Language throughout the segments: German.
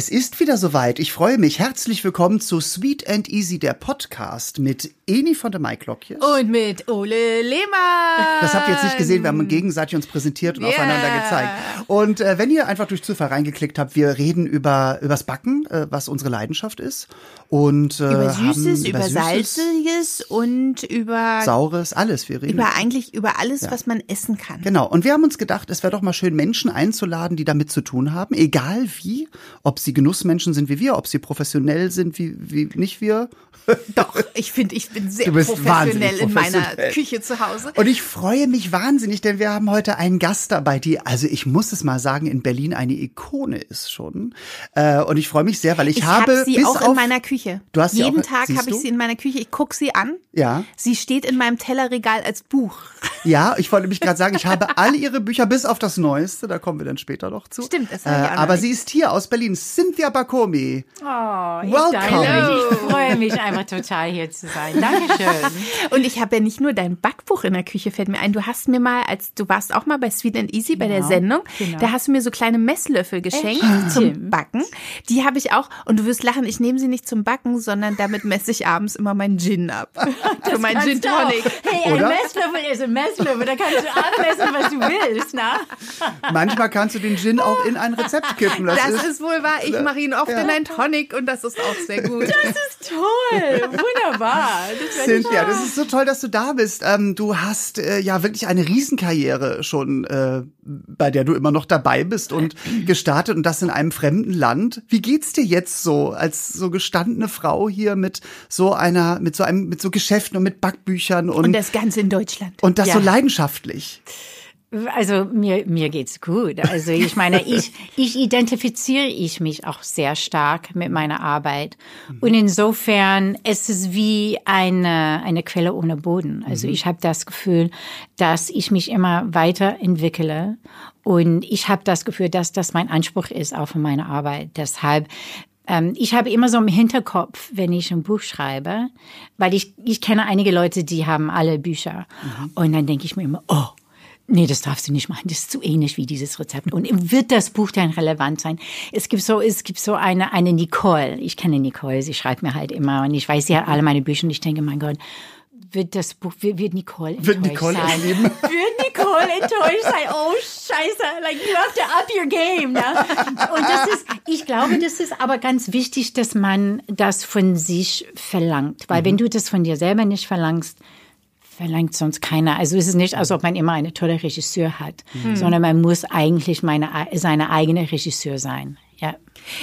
Es ist wieder soweit. Ich freue mich. Herzlich willkommen zu Sweet and Easy, der Podcast mit Eni von der Maiklokje. Und mit Ole Lehmann. Das habt ihr jetzt nicht gesehen, wir haben gegenseitig uns präsentiert und yeah. aufeinander gezeigt. Und äh, wenn ihr einfach durch Zufall reingeklickt habt, wir reden über übers Backen, äh, was unsere Leidenschaft ist. Und, äh, über Süßes, über, über Süßes, Salziges und über Saures, alles. Wir reden über eigentlich über alles, ja. was man essen kann. Genau. Und wir haben uns gedacht, es wäre doch mal schön, Menschen einzuladen, die damit zu tun haben, egal wie ob sie Genussmenschen sind wie wir, ob sie professionell sind wie, wie nicht wir. Doch, ich finde, ich bin sehr professionell in meiner Küche zu Hause. Und ich freue mich wahnsinnig, denn wir haben heute einen Gast dabei, die, also ich muss es mal sagen, in Berlin eine Ikone ist schon. Äh, und ich freue mich sehr, weil ich, ich habe hab sie bis auch auf, in meiner Küche. Du hast Jeden auch, Tag habe ich sie in meiner Küche. Ich gucke sie an. Ja. Sie steht in meinem Tellerregal als Buch. Ja, ich wollte mich gerade sagen, ich habe alle ihre Bücher bis auf das Neueste, da kommen wir dann später noch zu. Stimmt, das äh, Aber sie ist hier aus Berlin, Cynthia Bakomi. Oh, ich Welcome. Ich freue mich einfach total hier zu sein. Dankeschön. Und ich habe ja nicht nur dein Backbuch in der Küche, fällt mir ein. Du hast mir mal, als du warst auch mal bei Sweet and Easy genau, bei der genau, Sendung, genau. da hast du mir so kleine Messlöffel geschenkt Echt? zum Backen. Die habe ich auch, und du wirst lachen, ich nehme sie nicht zum Backen, sondern damit messe ich abends immer meinen Gin ab. Für meinen Gin Tonic. Hey, ein Messlöffel ist ein Messlöffel, da kannst du anmessen, was du willst, na? Manchmal kannst du den Gin auch in ein Rezept kippen. Das, das ist, ist, wohl wahr. Ich mache ihn oft ja. in ein Tonic und das ist auch sehr gut. Das ist toll. Wunderbar. Das Cynthia, das ist so toll, dass du da bist. Ähm, du hast äh, ja wirklich eine Riesenkarriere schon, äh, bei der du immer noch dabei bist und gestartet und das in einem fremden Land. Wie geht's dir jetzt so als so gestandene Frau hier mit so einer, mit so einem, mit so Geschäften und mit Backbüchern und, und das Ganze in Deutschland. Und das ja. so leidenschaftlich. Also mir mir geht's gut. Also ich meine, ich ich identifiziere ich mich auch sehr stark mit meiner Arbeit und insofern ist es wie eine eine Quelle ohne Boden. Also mhm. ich habe das Gefühl, dass ich mich immer weiterentwickle und ich habe das Gefühl, dass das mein Anspruch ist auch für meine Arbeit. Deshalb ähm, ich habe immer so im Hinterkopf, wenn ich ein Buch schreibe, weil ich, ich kenne einige Leute, die haben alle Bücher. Mhm. Und dann denke ich mir immer, oh, Nee, das darfst du nicht machen. Das ist zu ähnlich wie dieses Rezept. Und wird das Buch dann relevant sein? Es gibt so, es gibt so eine, eine Nicole. Ich kenne Nicole. Sie schreibt mir halt immer und ich weiß, sie hat alle meine Bücher und ich denke, mein Gott, wird das Buch, wird Nicole enttäuscht wird Nicole sein? Erleben? wird Nicole enttäuscht sein? Oh, scheiße. Like, you have to up your game. Ne? Und das ist, ich glaube, das ist aber ganz wichtig, dass man das von sich verlangt. Weil mhm. wenn du das von dir selber nicht verlangst, verlangt sonst keiner. Also es ist nicht, als ob man immer eine tolle Regisseur hat, mhm. sondern man muss eigentlich meine, seine eigene Regisseur sein. Ja.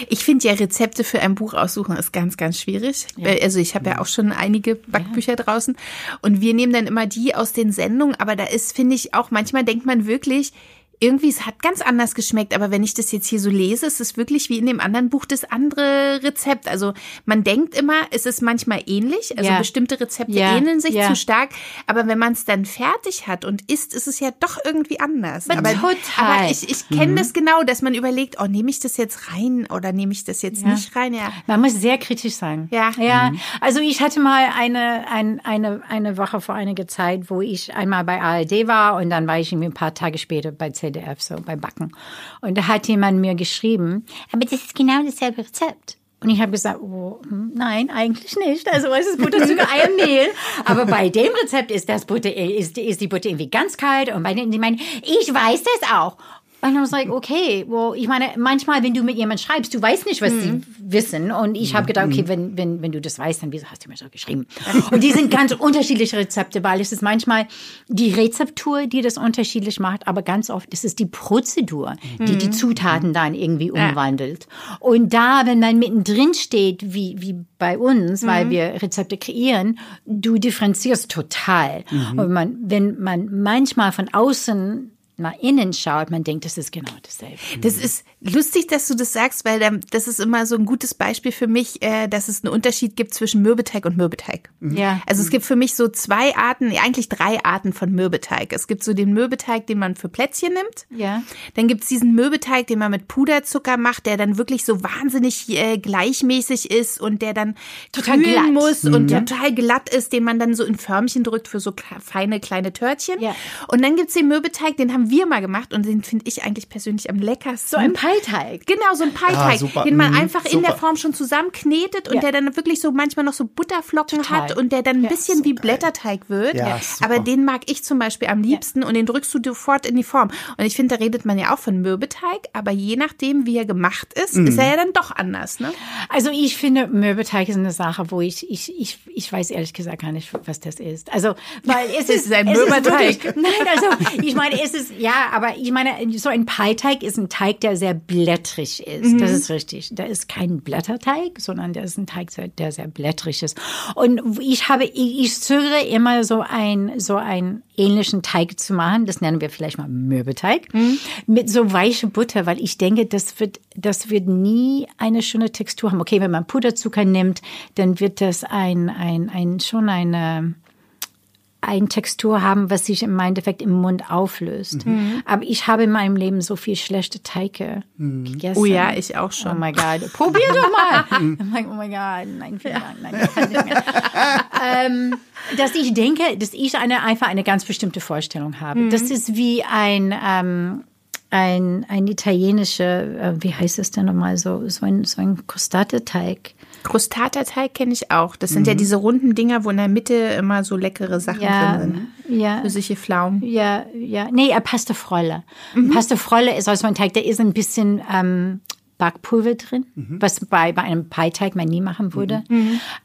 Ich finde ja Rezepte für ein Buch aussuchen ist ganz, ganz schwierig. Ja. Also ich habe ja auch schon einige Backbücher ja. draußen und wir nehmen dann immer die aus den Sendungen, aber da ist, finde ich, auch manchmal denkt man wirklich, irgendwie, es hat ganz anders geschmeckt, aber wenn ich das jetzt hier so lese, ist es wirklich wie in dem anderen Buch das andere Rezept. Also man denkt immer, es ist manchmal ähnlich, also ja. bestimmte Rezepte ja. ähneln sich ja. zu stark, aber wenn man es dann fertig hat und isst, ist es ja doch irgendwie anders. Aber, total. Aber ich, ich kenne mhm. das genau, dass man überlegt, oh, nehme ich das jetzt rein oder nehme ich das jetzt nicht rein? Ja. Man muss sehr kritisch sein. Ja. ja. Mhm. Also ich hatte mal eine, ein, eine, eine Woche vor einiger Zeit, wo ich einmal bei ARD war und dann war ich irgendwie ein paar Tage später bei 10 PDF, so bei Backen. Und da hat jemand mir geschrieben, aber das ist genau dasselbe Rezept. Und ich habe gesagt, oh, hm, nein, eigentlich nicht. Also es ist Butter, Zucker, Eier, Mehl. Aber bei dem Rezept ist das Butter, ist, ist die Butter irgendwie ganz kalt. Und bei denen, die meinen, ich weiß das auch. Und I was like, okay, well, ich meine, manchmal, wenn du mit jemandem schreibst, du weißt nicht, was mhm. sie wissen. Und ich habe gedacht, okay, mhm. wenn, wenn, wenn du das weißt, dann wieso hast du mir so geschrieben? Und die sind ganz unterschiedliche Rezepte, weil es ist manchmal die Rezeptur, die das unterschiedlich macht, aber ganz oft ist es die Prozedur, die mhm. die Zutaten dann irgendwie umwandelt. Ja. Und da, wenn man mittendrin steht, wie, wie bei uns, weil mhm. wir Rezepte kreieren, du differenzierst total. Mhm. Und man, wenn man manchmal von außen nach innen schaut, man denkt, das ist genau dasselbe. Das ist lustig, dass du das sagst, weil das ist immer so ein gutes Beispiel für mich, äh, dass es einen Unterschied gibt zwischen Mürbeteig und Mürbeteig. Mhm. Ja. Also es gibt für mich so zwei Arten, eigentlich drei Arten von Mürbeteig. Es gibt so den Mürbeteig, den man für Plätzchen nimmt. Ja. Dann gibt es diesen Mürbeteig, den man mit Puderzucker macht, der dann wirklich so wahnsinnig äh, gleichmäßig ist und der dann total glatt muss mhm. und total glatt ist, den man dann so in Förmchen drückt für so feine kleine Törtchen. Ja. Und dann gibt es den Mürbeteig, den haben haben wir mal gemacht und den finde ich eigentlich persönlich am leckersten. So ein Pie-Teig. Genau, so ein Pie-Teig, Ah, super. den man Mhm, einfach in der super. Form schon zusammenknetet und Ja. der dann wirklich so manchmal noch so Butterflocken Total. hat und der dann ein Ja, bisschen so wie geil. Blätterteig wird. Ja, super. Aber den mag ich zum Beispiel am liebsten und den drückst du sofort in die Form. Und ich finde, da redet man ja auch von Mürbeteig, aber je nachdem, wie er gemacht ist, Mhm. ist er ja dann doch anders, ne? Also ich finde, Mürbeteig ist eine Sache, wo ich, ich, ich, ich weiß ehrlich gesagt gar nicht, was das ist. Also, weil es ist, ist ein Mürbeteig. nein, also ich meine, es ist, ja, aber ich meine, so ein Pie-Teig ist ein Teig, der sehr blättrig ist. Das ist richtig. Da ist kein Blätterteig, sondern der ist ein Teig, der sehr blättrig ist. Und ich habe, ich, ich zögere immer so ein, so einen ähnlichen Teig zu machen. Das nennen wir vielleicht mal Mürbeteig. Mit so weiche Butter, weil ich denke, das wird, das wird nie eine schöne Textur haben. Okay, wenn man Puderzucker nimmt, dann wird das ein, ein, ein, schon eine, eine Textur haben, was sich im Endeffekt im Mund auflöst. Aber ich habe in meinem Leben so viel schlechte Teige gegessen. Oh ja, ich auch Oh schon. mein Gott, probier doch mal. I'm like, oh mein Gott, nein, vielen Dank, nein, ich kann nicht mehr. ähm, dass ich denke, dass ich eine, einfach eine ganz bestimmte Vorstellung habe. Das ist wie ein, ähm, ein, ein italienische, äh, wie heißt es denn nochmal, so, so ein, so ein Crostata-Teig. Crostata-Teig kenne ich auch. Das sind ja diese runden Dinger, wo in der Mitte immer so leckere Sachen Ja, drin sind. ja. Für solche Pflaumen. Ja, ja. Nee, äh, Pasta Frolle. Pasta Frolle ist also ein Teig, da ist ein bisschen ähm, Backpulver drin, was bei, bei einem Pie-Teig man nie machen würde.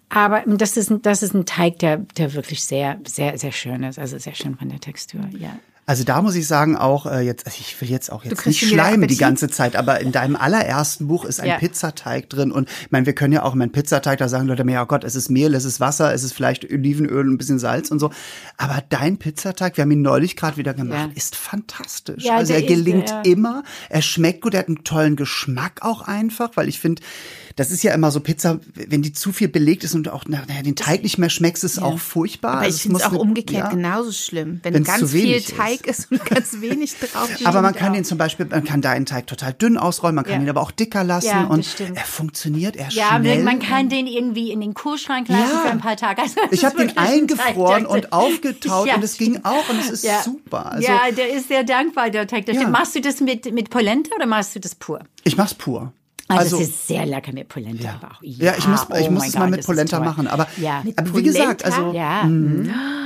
Aber das ist, ein- das ist ein Teig, der, der wirklich sehr, sehr, sehr schön ist. Also sehr schön von der Textur, ja. Also da muss ich sagen auch äh, jetzt, also ich will jetzt auch jetzt nicht schleimen die ganze Zeit, aber in deinem allerersten Buch ist ein Ja. Pizzateig drin und ich meine, wir können ja auch mein Pizzateig, da sagen Leute mir, ja Gott, es ist Mehl, es ist Wasser, es ist vielleicht Olivenöl und ein bisschen Salz und so, aber dein Pizzateig, wir haben ihn neulich gerade wieder gemacht, Ja. ist fantastisch. Ja, also er ist, gelingt ja. immer, er schmeckt gut, er hat einen tollen Geschmack auch einfach, weil ich finde, das ist ja immer so Pizza, wenn die zu viel belegt ist und auch nachher den Teig nicht mehr schmeckst, ist auch furchtbar. Aber Also ich es finde es muss auch eine- umgekehrt ja. genauso schlimm. Wenn Wenn's ganz viel. Teig ist und ganz wenig drauf. Aber man kann auch. den zum Beispiel, man kann deinen Teig total dünn ausrollen, man kann Ja. ihn aber auch dicker lassen Ja, und stimmt. er funktioniert, er Ja, schnell. man kann den irgendwie in den Kühlschrank lassen Ja. für ein paar Tage. Also ich habe den eingefroren und aufgetaut Ja, und es ging auch und es ist Ja. super. Also ja, der ist sehr dankbar, der Teig. Ja. stimmt. Machst du das mit, mit Polenta oder machst du das pur? ich mach's pur. Also, das ist sehr lecker mit Polenta. ja. Aber auch, ja, ich muss, ich oh muss es mal mit Polenta machen. Aber, Ja. Mit aber wie gesagt, also Ja.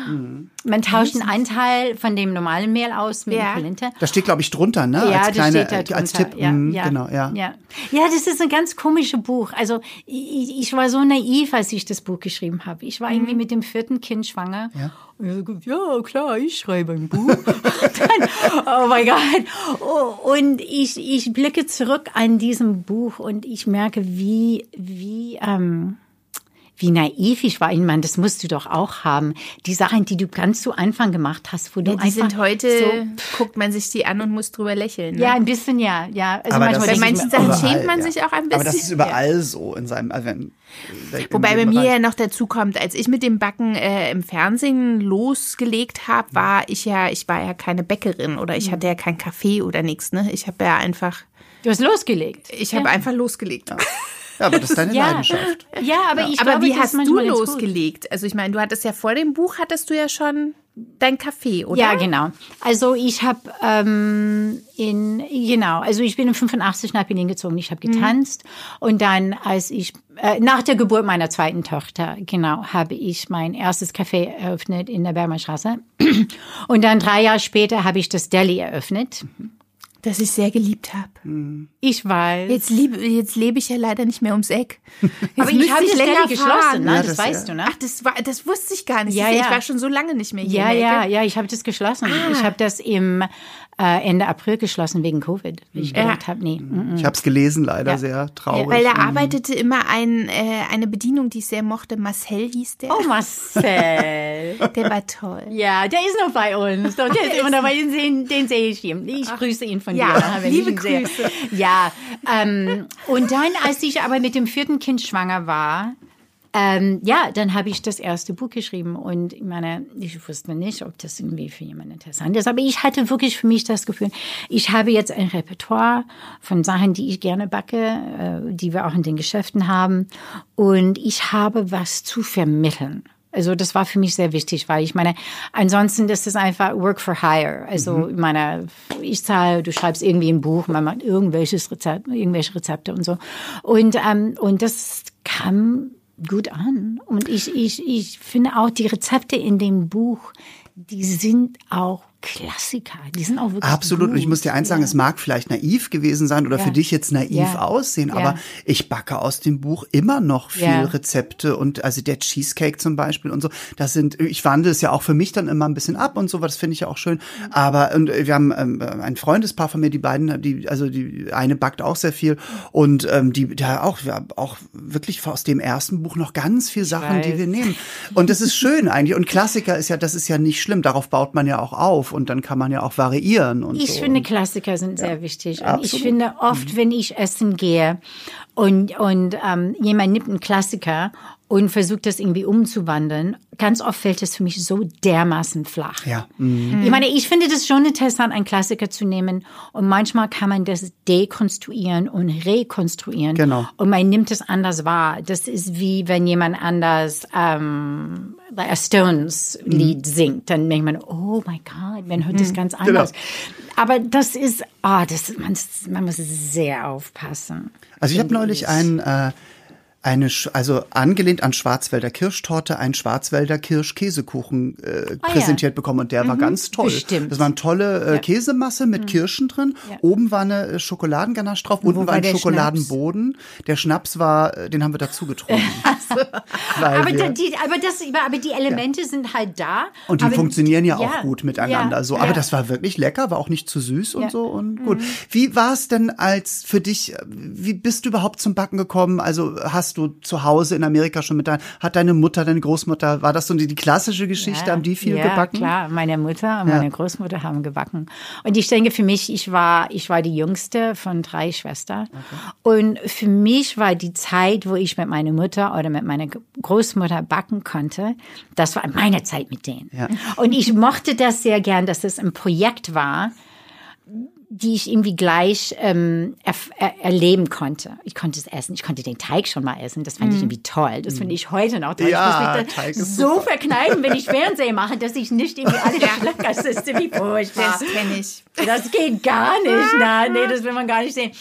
Mhm. Man tauscht einen Teil von dem normalen Mehl aus mit Ja. Polenta. da steht, glaube ich, drunter, ne? Ja, als das kleine, steht da als drunter. Tipp. Ja, Mhm, ja, Genau, ja. ja. Ja, das ist ein ganz komisches Buch. Also ich, ich war so naiv, als ich das Buch geschrieben habe. Ich war irgendwie mit dem vierten Kind schwanger. Ja. Und ich hab gesagt, ja, klar, ich schreibe ein Buch. Dann, oh mein Gott. Oh, und ich, ich blicke zurück an diesem Buch und ich merke, wie, wie, ähm, wie naiv ich war. Ich meine, das musst du doch auch haben. Die Sachen, die du ganz zu Anfang gemacht hast, wo du Ja, die einfach sind heute, so guckt man sich die an und muss drüber lächeln. Ne? ja, ein bisschen ja, ja. Also Aber manchmal Bei manchen Sachen überall, schämt man ja. sich auch ein Aber das bisschen. ist überall so in seinem. Also Wobei in bei dem mir Bereich. ja noch dazu kommt, als ich mit dem Backen äh, im Fernsehen losgelegt habe, war ich ja, ich war ja keine Bäckerin oder Mhm. ich hatte ja kein Kaffee oder nichts. Ne? Ich habe ja einfach, Du hast losgelegt. ich habe einfach losgelegt. Ja, aber das ist deine Ja. Leidenschaft. Ja, aber ich Aber glaube, wie das ist hast du losgelegt? Also ich meine, du hattest ja vor dem Buch hattest du ja schon dein Kaffee, oder? Ja, genau. Also ich habe ähm, in genau, also ich bin in 85 nach Berlin gezogen. Ich habe getanzt und dann, als ich äh, nach der Geburt meiner zweiten Tochter, genau, habe ich mein erstes Café eröffnet in der Bergmannstraße. Und dann drei Jahre später habe ich das Deli eröffnet. Das ich sehr geliebt habe. Ich weiß. Jetzt, liebe, jetzt lebe ich ja leider nicht mehr ums Eck. Jetzt aber ich habe das länger geschlossen, ne? Ja, das, das, weißt ja. du, ne? Ach, das, war, das wusste ich gar nicht. Ja, ja. Ich war schon so lange nicht mehr hier Ja, ja, ja, ich habe das geschlossen. Ah. Ich habe das im äh, Ende April geschlossen wegen Covid. Wie ich gedacht habe, nee. mm, mm. Ich habe es gelesen, leider Ja. sehr traurig. Weil da arbeitete immer ein, äh, eine Bedienung, die ich sehr mochte. Marcel hieß der. Oh, Marcel. Der war toll. Ja, der ist noch bei uns. Doch, der ist immer noch bei uns. Den, den sehe ich ihm. Ich grüße ihn von Ja, dir. nachher, wenn liebe ich ihn sehe. Grüße. Ja, ähm, und dann, als ich aber mit dem vierten Kind schwanger war, ähm, ja, dann habe ich das erste Buch geschrieben und ich meine, ich wusste nicht, ob das irgendwie für jemanden interessant ist, aber ich hatte wirklich für mich das Gefühl, ich habe jetzt ein Repertoire von Sachen, die ich gerne backe, äh, die wir auch in den Geschäften haben und ich habe was zu vermitteln. Also das war für mich sehr wichtig, weil ich meine, ansonsten das ist einfach Work for Hire. Also mhm. ich meine, ich zahle, du schreibst irgendwie ein Buch, man macht irgendwelches Rezept, irgendwelche Rezepte und so. Und ähm, und das kam gut an. Und ich ich ich finde auch die Rezepte in dem Buch, die sind auch Klassiker. Die sind auch wirklich Absolut. Gut. Und ich muss dir eins sagen, ja. es mag vielleicht naiv gewesen sein oder ja. für dich jetzt naiv ja. aussehen, aber ich backe aus dem Buch immer noch viel Rezepte und also der Cheesecake zum Beispiel und so. Das sind, ich wandle es ja auch für mich dann immer ein bisschen ab und so, das finde ich ja auch schön. Aber und wir haben ähm, ein Freundespaar von mir, die beiden, die, also die eine backt auch sehr viel und ähm, die da auch, wir haben auch wirklich aus dem ersten Buch noch ganz viel Sachen, die wir nehmen. Und das ist schön eigentlich. Und Klassiker ist ja, das ist ja nicht schlimm. Darauf baut man ja auch auf und dann kann man ja auch variieren. Und ich so. finde, Klassiker sind ja, sehr wichtig. Und ich finde oft, mhm. wenn ich essen gehe und, und ähm, jemand nimmt einen Klassiker und versucht das irgendwie umzuwandeln. Ganz oft fällt es für mich so dermaßen flach. Ja. Mhm. Ich meine, ich finde das schon interessant, einen Klassiker zu nehmen und manchmal kann man das dekonstruieren und rekonstruieren. Genau. Und man nimmt es anders wahr. Das ist wie wenn jemand anders ähm, a Stones Lied mhm. singt, dann denkt man, oh mein Gott, man hört das mhm. ganz genau. anders. Genau. Aber das ist, ah, oh, das, man, man muss sehr aufpassen. Also ich habe neulich einen äh, eine, also angelehnt an Schwarzwälder Kirschtorte, ein Schwarzwälder Kirschkäsekuchen äh, ah, präsentiert ja. bekommen und der mhm, war ganz toll. Bestimmt. Das war eine tolle äh, ja. Käsemasse mit mhm. Kirschen drin. Ja. Oben war eine äh, Schokoladenganache drauf, unten war, ein Schokoladenboden. Schnaps? Der Schnaps war, äh, den haben wir dazu getrunken. aber, wir, die, aber, das, aber die Elemente sind halt da. Und die funktionieren ja auch gut miteinander. So, aber das war wirklich lecker, war auch nicht zu süß und so und gut. Mhm. Wie war es denn als für dich? Wie bist du überhaupt zum Backen gekommen? Also hast du zu Hause in Amerika schon mit deiner, hat deine Mutter, deine Großmutter, war das so die, die klassische Geschichte, ja, haben die viel ja, gebacken? Ja, klar, meine Mutter und meine. Großmutter haben gebacken. Und ich denke für mich, ich war, ich war die jüngste von drei Schwestern. Okay. Und für mich war die Zeit, wo ich mit meiner Mutter oder mit meiner Großmutter backen konnte, das war meine Zeit mit denen. Und ich mochte das sehr gern, dass es ein Projekt war, die ich irgendwie gleich ähm, er, er, erleben konnte. Ich konnte es essen, ich konnte den Teig schon mal essen. Das fand mm. ich mhm. irgendwie toll. Das finde ich heute noch toll. Ja, ich muss mich so super. verkneifen, wenn ich Fernsehen mache, dass ich nicht irgendwie alle Schlecker sitze, wie furchtbar. Das kenne ich. Das geht gar nicht. Na, nee, das will man gar nicht sehen.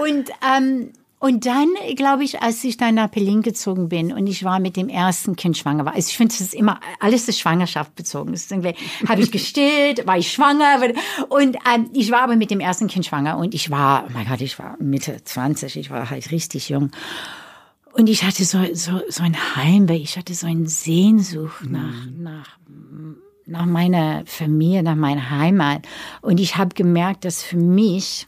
Und ähm, und dann, glaube ich, als ich dann nach Berlin gezogen bin und ich war mit dem ersten Kind schwanger war, also ich finde, das ist immer, alles ist Schwangerschaft bezogen. Habe ich gestillt, war ich schwanger und ähm, ich war aber mit dem ersten Kind schwanger und ich war, oh mein Gott, ich war Mitte 20, ich war halt richtig jung. Und ich hatte so, so, so ein Heimweh, ich hatte so ein Sehnsucht nach, mhm. nach, nach meiner Familie, nach meiner Heimat. Und ich habe gemerkt, dass für mich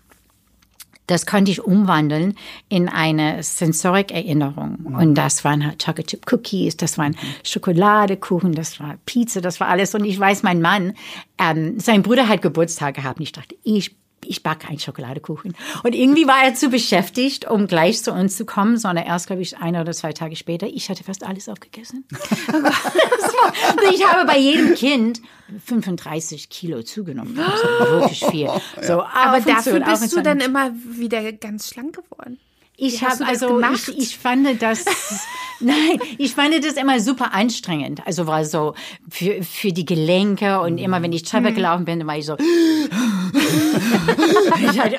das konnte ich umwandeln in eine Sensorik-Erinnerung. Mhm. Und das waren halt Chocolate Chip Cookies, das waren Schokoladekuchen, das war Pizza, das war alles. Und ich weiß, mein Mann, ähm, sein Bruder hat Geburtstag gehabt. Und ich dachte, ich ich backe einen Schokoladekuchen. Und irgendwie war er zu beschäftigt, um gleich zu uns zu kommen, sondern erst, glaube ich, eine oder zwei Tage später. Ich hatte fast alles aufgegessen. ich habe bei jedem Kind 35 Kilo zugenommen. Ist wirklich viel. So, aber dafür bist du dann immer wieder ganz schlank geworden. Ich habe also ich, ich fand das nein, ich fand das immer super anstrengend. Also war so für, für die Gelenke und immer wenn ich Treppe mhm. gelaufen bin, dann war ich so ich hatte,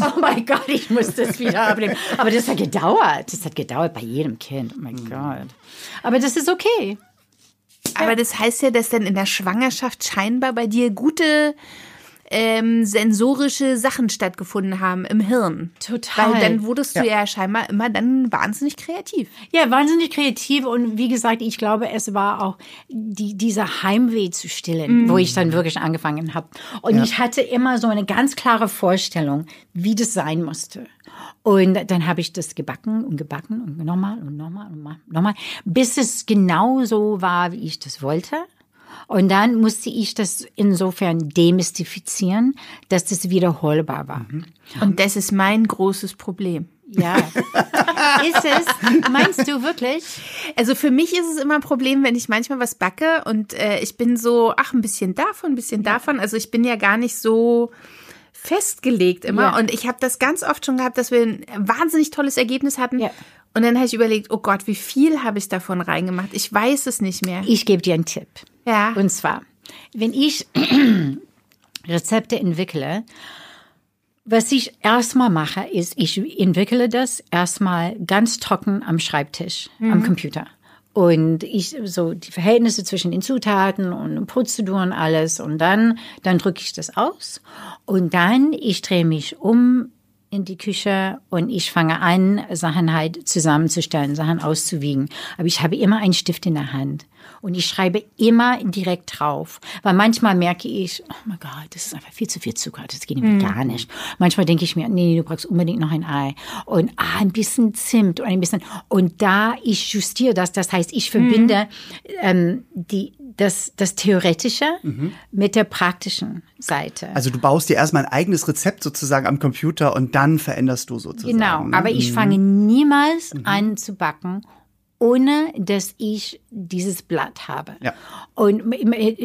oh mein Gott, ich muss das wieder abnehmen. Aber das hat gedauert. Das hat gedauert bei jedem Kind. Oh mein mhm. Gott. Aber das ist okay. Aber das heißt ja, dass dann in der Schwangerschaft scheinbar bei dir gute ähm, sensorische Sachen stattgefunden haben im Hirn. Total. Weil dann wurdest du ja. ja scheinbar immer dann wahnsinnig kreativ. Ja, wahnsinnig kreativ und wie gesagt, ich glaube, es war auch die, dieser Heimweh zu stillen, mhm. wo ich dann wirklich angefangen habe. Und ja. ich hatte immer so eine ganz klare Vorstellung, wie das sein musste. Und dann habe ich das gebacken und gebacken und nochmal und nochmal und nochmal, bis es genau so war, wie ich das wollte. Und dann musste ich das insofern demystifizieren, dass das wiederholbar war. Mhm. Und das ist mein großes Problem. Ja. ist es? Meinst du wirklich? Also für mich ist es immer ein Problem, wenn ich manchmal was backe und äh, ich bin so, ach, ein bisschen davon, ein bisschen davon. Also ich bin ja gar nicht so festgelegt immer. Ja. Und ich habe das ganz oft schon gehabt, dass wir ein wahnsinnig tolles Ergebnis hatten. Ja. Und dann habe ich überlegt, oh Gott, wie viel habe ich davon reingemacht? Ich weiß es nicht mehr. Ich gebe dir einen Tipp. Ja. Und zwar, wenn ich Rezepte entwickle, was ich erstmal mache, ist, ich entwickle das erstmal ganz trocken am Schreibtisch, am Computer. Und ich, so die Verhältnisse zwischen den Zutaten und Prozeduren, alles. Und dann, dann drücke ich das aus. Und dann, ich drehe mich um in die Küche und ich fange an, Sachen halt zusammenzustellen, Sachen auszuwiegen. Aber ich habe immer einen Stift in der Hand und ich schreibe immer direkt drauf. Weil manchmal merke ich, oh mein Gott, das ist einfach viel zu viel Zucker, das geht irgendwie gar nicht. Manchmal denke ich mir, nee, du brauchst unbedingt noch ein Ei und ah, ein bisschen Zimt und ein bisschen. Und da ich justiere das, das heißt, ich verbinde ähm, die, das, das Theoretische mit der praktischen Seite. Also du baust dir erstmal ein eigenes Rezept sozusagen am Computer und dann veränderst du sozusagen. Genau, ne? aber ich fange niemals an zu backen, ohne dass ich dieses Blatt habe. Ja. Und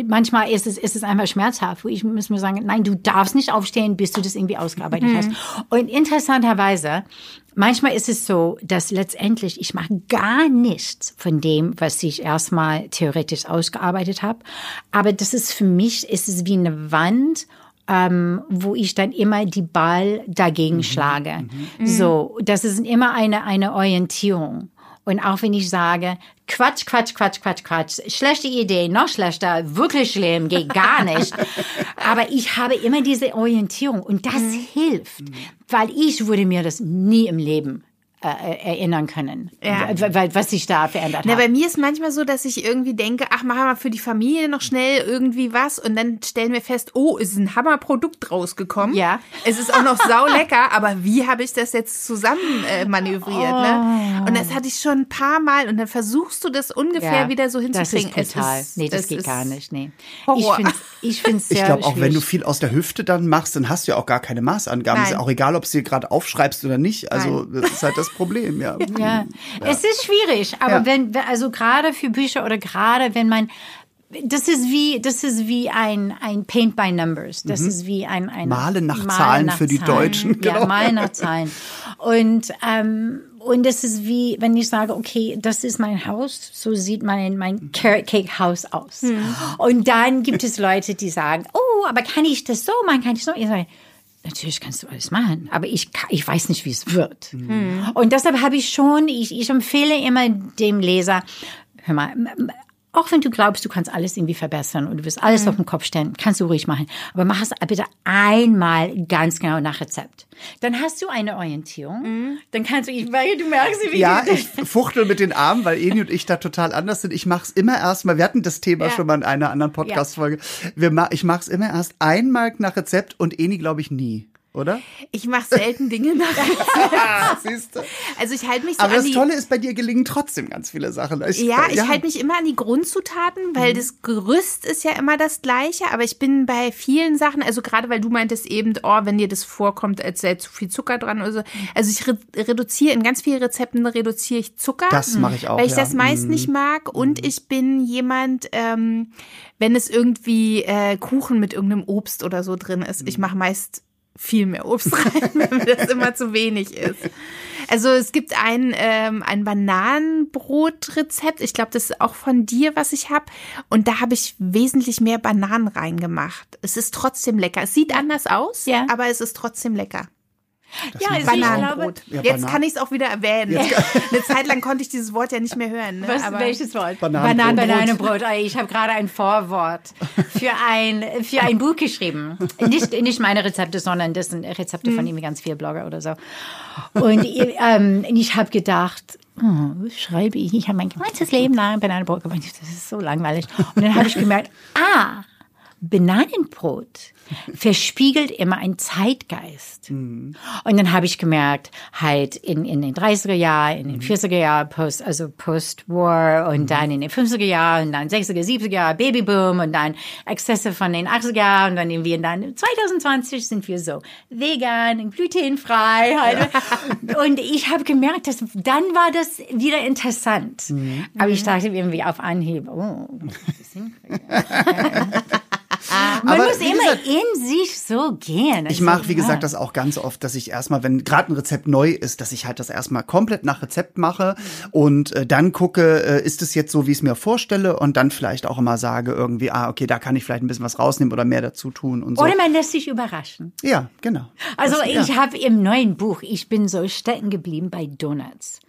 manchmal ist es, ist es einfach schmerzhaft, wo ich muss mir sagen, nein, du darfst nicht aufstehen, bis du das irgendwie ausgearbeitet hast. Und interessanterweise, manchmal ist es so, dass letztendlich ich mache gar nichts von dem, was ich erstmal theoretisch ausgearbeitet habe. Aber das ist für mich, ist es wie eine Wand ähm, wo ich dann immer die Ball dagegen schlage. So, das ist immer eine, eine Orientierung. Und auch wenn ich sage, Quatsch, Quatsch, Quatsch, Quatsch, Quatsch, schlechte Idee, noch schlechter, wirklich schlimm, geht gar nicht. Aber ich habe immer diese Orientierung und das hilft, weil ich würde mir das nie im Leben erinnern können, Ja. was sich da verändert Na, hat. bei mir ist manchmal so, dass ich irgendwie denke, ach, machen wir für die Familie noch schnell irgendwie was und dann stellen wir fest, oh, ist ein Hammerprodukt rausgekommen. Ja. Es ist auch noch saulecker, aber wie habe ich das jetzt zusammen äh, manövriert? Ne? Und das hatte ich schon ein paar Mal und dann versuchst du das ungefähr Ja, wieder so Das hinzukriegen. ist brutal. Es ist- nee, das es geht ist gar nicht. Nee. Ich Horror. finde ich find's sehr Ich glaube, auch wenn du viel aus der Hüfte dann machst, dann hast du ja auch gar keine Maßangaben. Ist Nein. ja auch egal, ob du sie gerade aufschreibst oder nicht. Also das ist halt das Problem, ja. Ja, es ist schwierig, aber Ja. wenn, also gerade für Bücher oder gerade wenn man, das ist wie, das ist wie ein, ein Paint by Numbers. Das ist wie ein, ein Mhm. Malen nach Zahlen für die Deutschen, Ja, genau. malen nach Zahlen. Und, ähm, und es ist wie, wenn ich sage, okay, das ist mein Haus, so sieht mein, mein Carrot Cake Haus aus. Und dann gibt es Leute, die sagen, oh, aber kann ich das so machen, kann ich so? Ich sage, Natürlich kannst du alles machen, aber ich, ich weiß nicht, wie es wird. Und deshalb habe ich schon, ich, ich empfehle immer dem Leser, hör mal, auch wenn du glaubst, du kannst alles irgendwie verbessern und du wirst alles auf den Kopf stellen, kannst du ruhig machen. Aber mach es bitte einmal ganz genau nach Rezept. Dann hast du eine Orientierung. Dann kannst du, ich, weil du merkst, wie Ja, du, ich fuchtel mit den Armen, weil Eni und ich da total anders sind. Ich mach's immer erstmal, wir hatten das Thema Ja. schon mal in einer anderen Podcast-Folge. Ma- Ich mach's immer erst einmal nach Rezept und Eni, glaube ich, nie. Oder? Ich mache selten Dinge nach. Siehst du. Also ich halte mich so Aber das die. Tolle ist, bei dir gelingen trotzdem ganz viele Sachen. Ich, Ja, ich halte mich immer an die Grundzutaten, weil Mhm. das Gerüst ist ja immer das gleiche, aber ich bin bei vielen Sachen, also gerade weil du meintest eben, oh, wenn dir das vorkommt, als sei zu viel Zucker dran oder so. Also ich re reduziere, in ganz vielen Rezepten reduziere ich Zucker. Das mache ich auch, Weil ich ja. das meist Mhm. nicht mag und ich bin jemand, ähm, wenn es irgendwie äh, Kuchen mit irgendeinem Obst oder so drin ist, Mhm. ich mache meist viel mehr Obst rein, wenn mir das immer zu wenig ist. Also es gibt ein, ähm, ein Bananenbrotrezept. Ich glaube, das ist auch von dir, was ich habe. Und da habe ich wesentlich mehr Bananen reingemacht. Es ist trotzdem lecker. Es sieht anders aus, Ja. aber es ist trotzdem lecker. Ja, also ich glaube, Bananenbrot. Ja, Jetzt kann ich es auch wieder erwähnen. Eine Zeit lang konnte ich dieses Wort ja nicht mehr hören. Ne? Was, aber welches Wort? Bananenbrot. Bananenbrot. Ich habe gerade ein Vorwort für ein, für ein Buch geschrieben. Nicht, nicht meine Rezepte, sondern das sind Rezepte von irgendwie ganz vielen Blogger oder so. Und ähm, ich habe gedacht, oh, was schreibe ich? Ich habe mein ganzes Leben lang Bananenbrot gemacht. Das ist so langweilig. Und dann habe ich gemerkt, ah, Bananenbrot verspiegelt immer einen Zeitgeist. Und dann habe ich gemerkt, halt in, in den 30er Jahren, in den 40er Jahren, post, also Post-War und dann in den 50er Jahren und dann 60er, 70er Jahre Babyboom und dann Exzesse von den 80er Jahren und dann irgendwie und dann 2020 sind wir so vegan, glutenfrei halt. Und ich habe gemerkt, dass dann war das wieder interessant. Aber ich dachte irgendwie auf Anhieb, oh, das hinkriegen. Man Aber muss immer gesagt, in sich so gehen. Ich mache, wie ja. gesagt, das auch ganz oft, dass ich erstmal, wenn gerade ein Rezept neu ist, dass ich halt das erstmal komplett nach Rezept mache und äh, dann gucke, äh, ist es jetzt so, wie ich es mir vorstelle und dann vielleicht auch immer sage irgendwie, ah, okay, da kann ich vielleicht ein bisschen was rausnehmen oder mehr dazu tun und so. Oder man lässt sich überraschen. ja, genau. Also Das- ja. ich habe im neuen Buch, ich bin so stecken geblieben bei Donuts.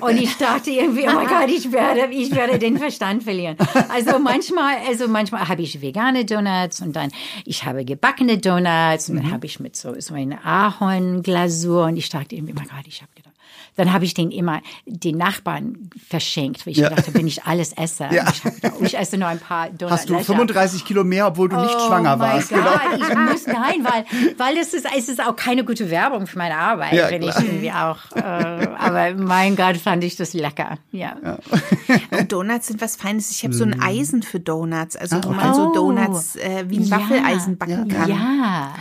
Und ich dachte irgendwie, oh mein Gott, ich werde, ich werde den Verstand verlieren. Also manchmal, also manchmal habe ich vegane Donuts und dann ich habe gebackene Donuts und dann habe ich mit so, so eine Ahornglasur und ich dachte irgendwie, mein Gott, ich habe gedacht. Dann habe ich den immer den Nachbarn verschenkt, weil ich Ja. dachte, wenn ich alles esse, Ja. ich, hab oh, ich esse nur ein paar Donuts. Hast du 35 Kilo mehr, obwohl du nicht Oh schwanger mein warst. Gott, Genau. ich muss nein, weil weil es ist es ist auch keine gute Werbung für meine Arbeit, Ja, wenn ich klar. irgendwie auch. Äh, aber mein Gott, fand ich das lecker. Ja. Und Donuts sind was Feines. Ich habe so ein Eisen für Donuts, also wo okay. man so Oh. Donuts äh, wie ein Ja. Waffeleisen backen kann. Ja.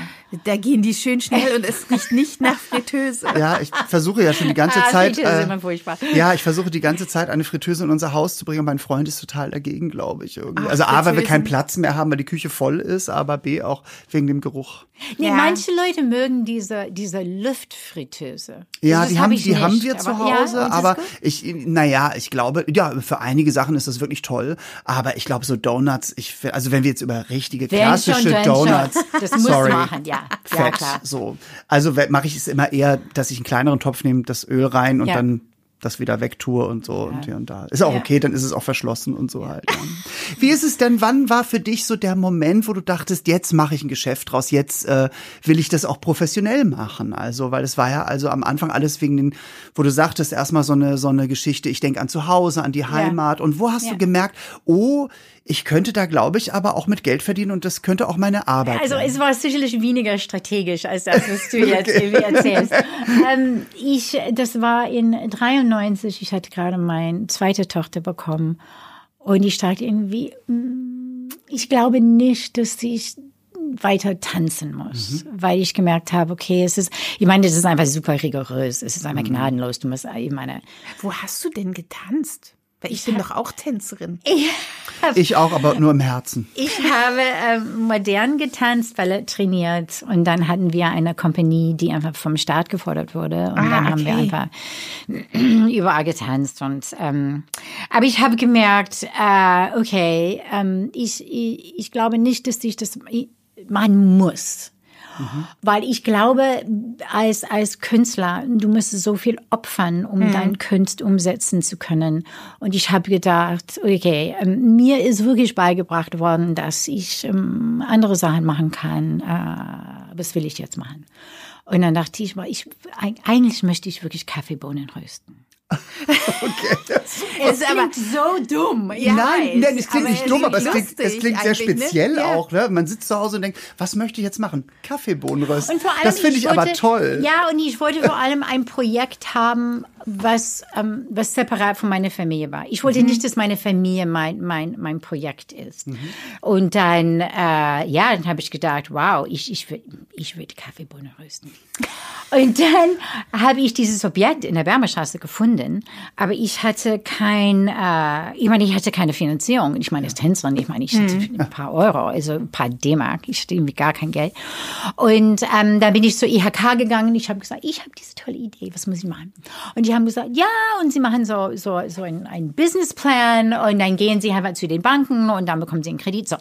Da gehen die schön schnell und es riecht nicht nach Fritteuse. Ja, ich versuche ja schon die ganze Ah, Zeit. Fritteuse äh, immer furchtbar. Ja, ich versuche die ganze Zeit eine Fritteuse in unser Haus zu bringen. und Mein Freund ist total dagegen, glaube ich. Irgendwie. Ach, also A, weil wir keinen Platz mehr haben, weil die Küche voll ist, aber B auch wegen dem Geruch. Nee, Ja. manche Leute mögen diese diese Luftfritteuse. Ja, Das die hab haben, ich die haben nicht, wir zu aber- ja, Hause, ist aber gut? ich, naja, ich glaube, ja, für einige Sachen ist das wirklich toll, aber ich glaube, so Donuts, ich, also wenn wir jetzt über richtige Wenn klassische schon, wenn schon. Donuts, Das muss sorry, machen, ja. Ja, Fett, klar. so. Also mache ich es immer eher, dass ich einen kleineren Topf nehme, das Öl rein und Ja. dann das wieder wegtue und so und hier und da. Ist auch Ja. okay, dann ist es auch verschlossen und so halt. Ja. Wie ist es denn, wann war für dich so der Moment, wo du dachtest, jetzt mache ich ein Geschäft draus, jetzt äh, will ich das auch professionell machen? Also, weil es war ja also am Anfang alles wegen den, wo du sagtest, erstmal so eine, so eine Geschichte, ich denke an zu Hause, an die Heimat. Und wo hast Ja. du gemerkt, oh, ich könnte da, glaube ich, aber auch mit Geld verdienen und das könnte auch meine Arbeit Also sein. es war sicherlich weniger strategisch als das, was du jetzt irgendwie erzählst. ähm, ich, das war in 93, ich hatte gerade meine zweite Tochter bekommen. Und ich dachte irgendwie, mm, ich glaube nicht, dass ich weiter tanzen muss, weil ich gemerkt habe, okay, es ist, ich meine, das ist einfach super rigourös, es ist einfach gnadenlos, du musst, ich meine, Wo hast du denn getanzt? Weil ich bin doch auch Tänzerin. Ich auch, aber nur im Herzen. Ich habe ähm, modern getanzt, Ballett trainiert und dann hatten wir eine Kompanie, die einfach vom Staat gefordert wurde und Ah, dann haben wir okay. einfach überall getanzt und ähm, aber ich habe gemerkt, äh, okay, ähm, ich, ich ich glaube nicht, dass ich das machen muss. Weil ich glaube, als, als Künstler, du musst so viel opfern, um deine Kunst umsetzen zu können. Und ich habe gedacht, okay, ähm, mir ist wirklich beigebracht worden, dass ich ähm, andere Sachen machen kann. Äh, was will ich jetzt machen? Und dann dachte ich, mal, ich, eig- eigentlich möchte ich wirklich Kaffeebohnen rösten. Es ist aber so dumm. Ja, Nein, nein, es klingt aber nicht dumm, aber es klingt klingt, es klingt sehr ne? speziell Ja. auch. Ne? Man sitzt zu Hause und denkt, was möchte ich jetzt machen? Kaffeebohnen rösten. Und vor allem, das finde ich, aber wollte, toll. Ja, und ich wollte vor allem ein Projekt haben, was, ähm, was separat von meiner Familie war. Ich Mhm. wollte nicht, dass meine Familie mein, mein, mein Projekt ist. Und dann, äh, ja, dann habe ich gedacht, wow, ich, ich würde ich würd Kaffeebohnen rösten. Und dann habe ich dieses Objekt in der Wärmestraße gefunden, aber ich hatte kein, äh, ich meine, ich hatte keine Finanzierung. Ich meine, als Tänzerin, ich meine, ich hatte ein paar Euro, also ein paar D-Mark. Ich hatte irgendwie gar kein Geld. Und ähm, dann bin ich zur IHK gegangen. Ich habe gesagt, ich habe diese tolle Idee, was muss ich machen? Und die haben gesagt, ja, und sie machen so so so einen, einen Businessplan und dann gehen sie einfach zu den Banken und dann bekommen sie einen Kredit. So.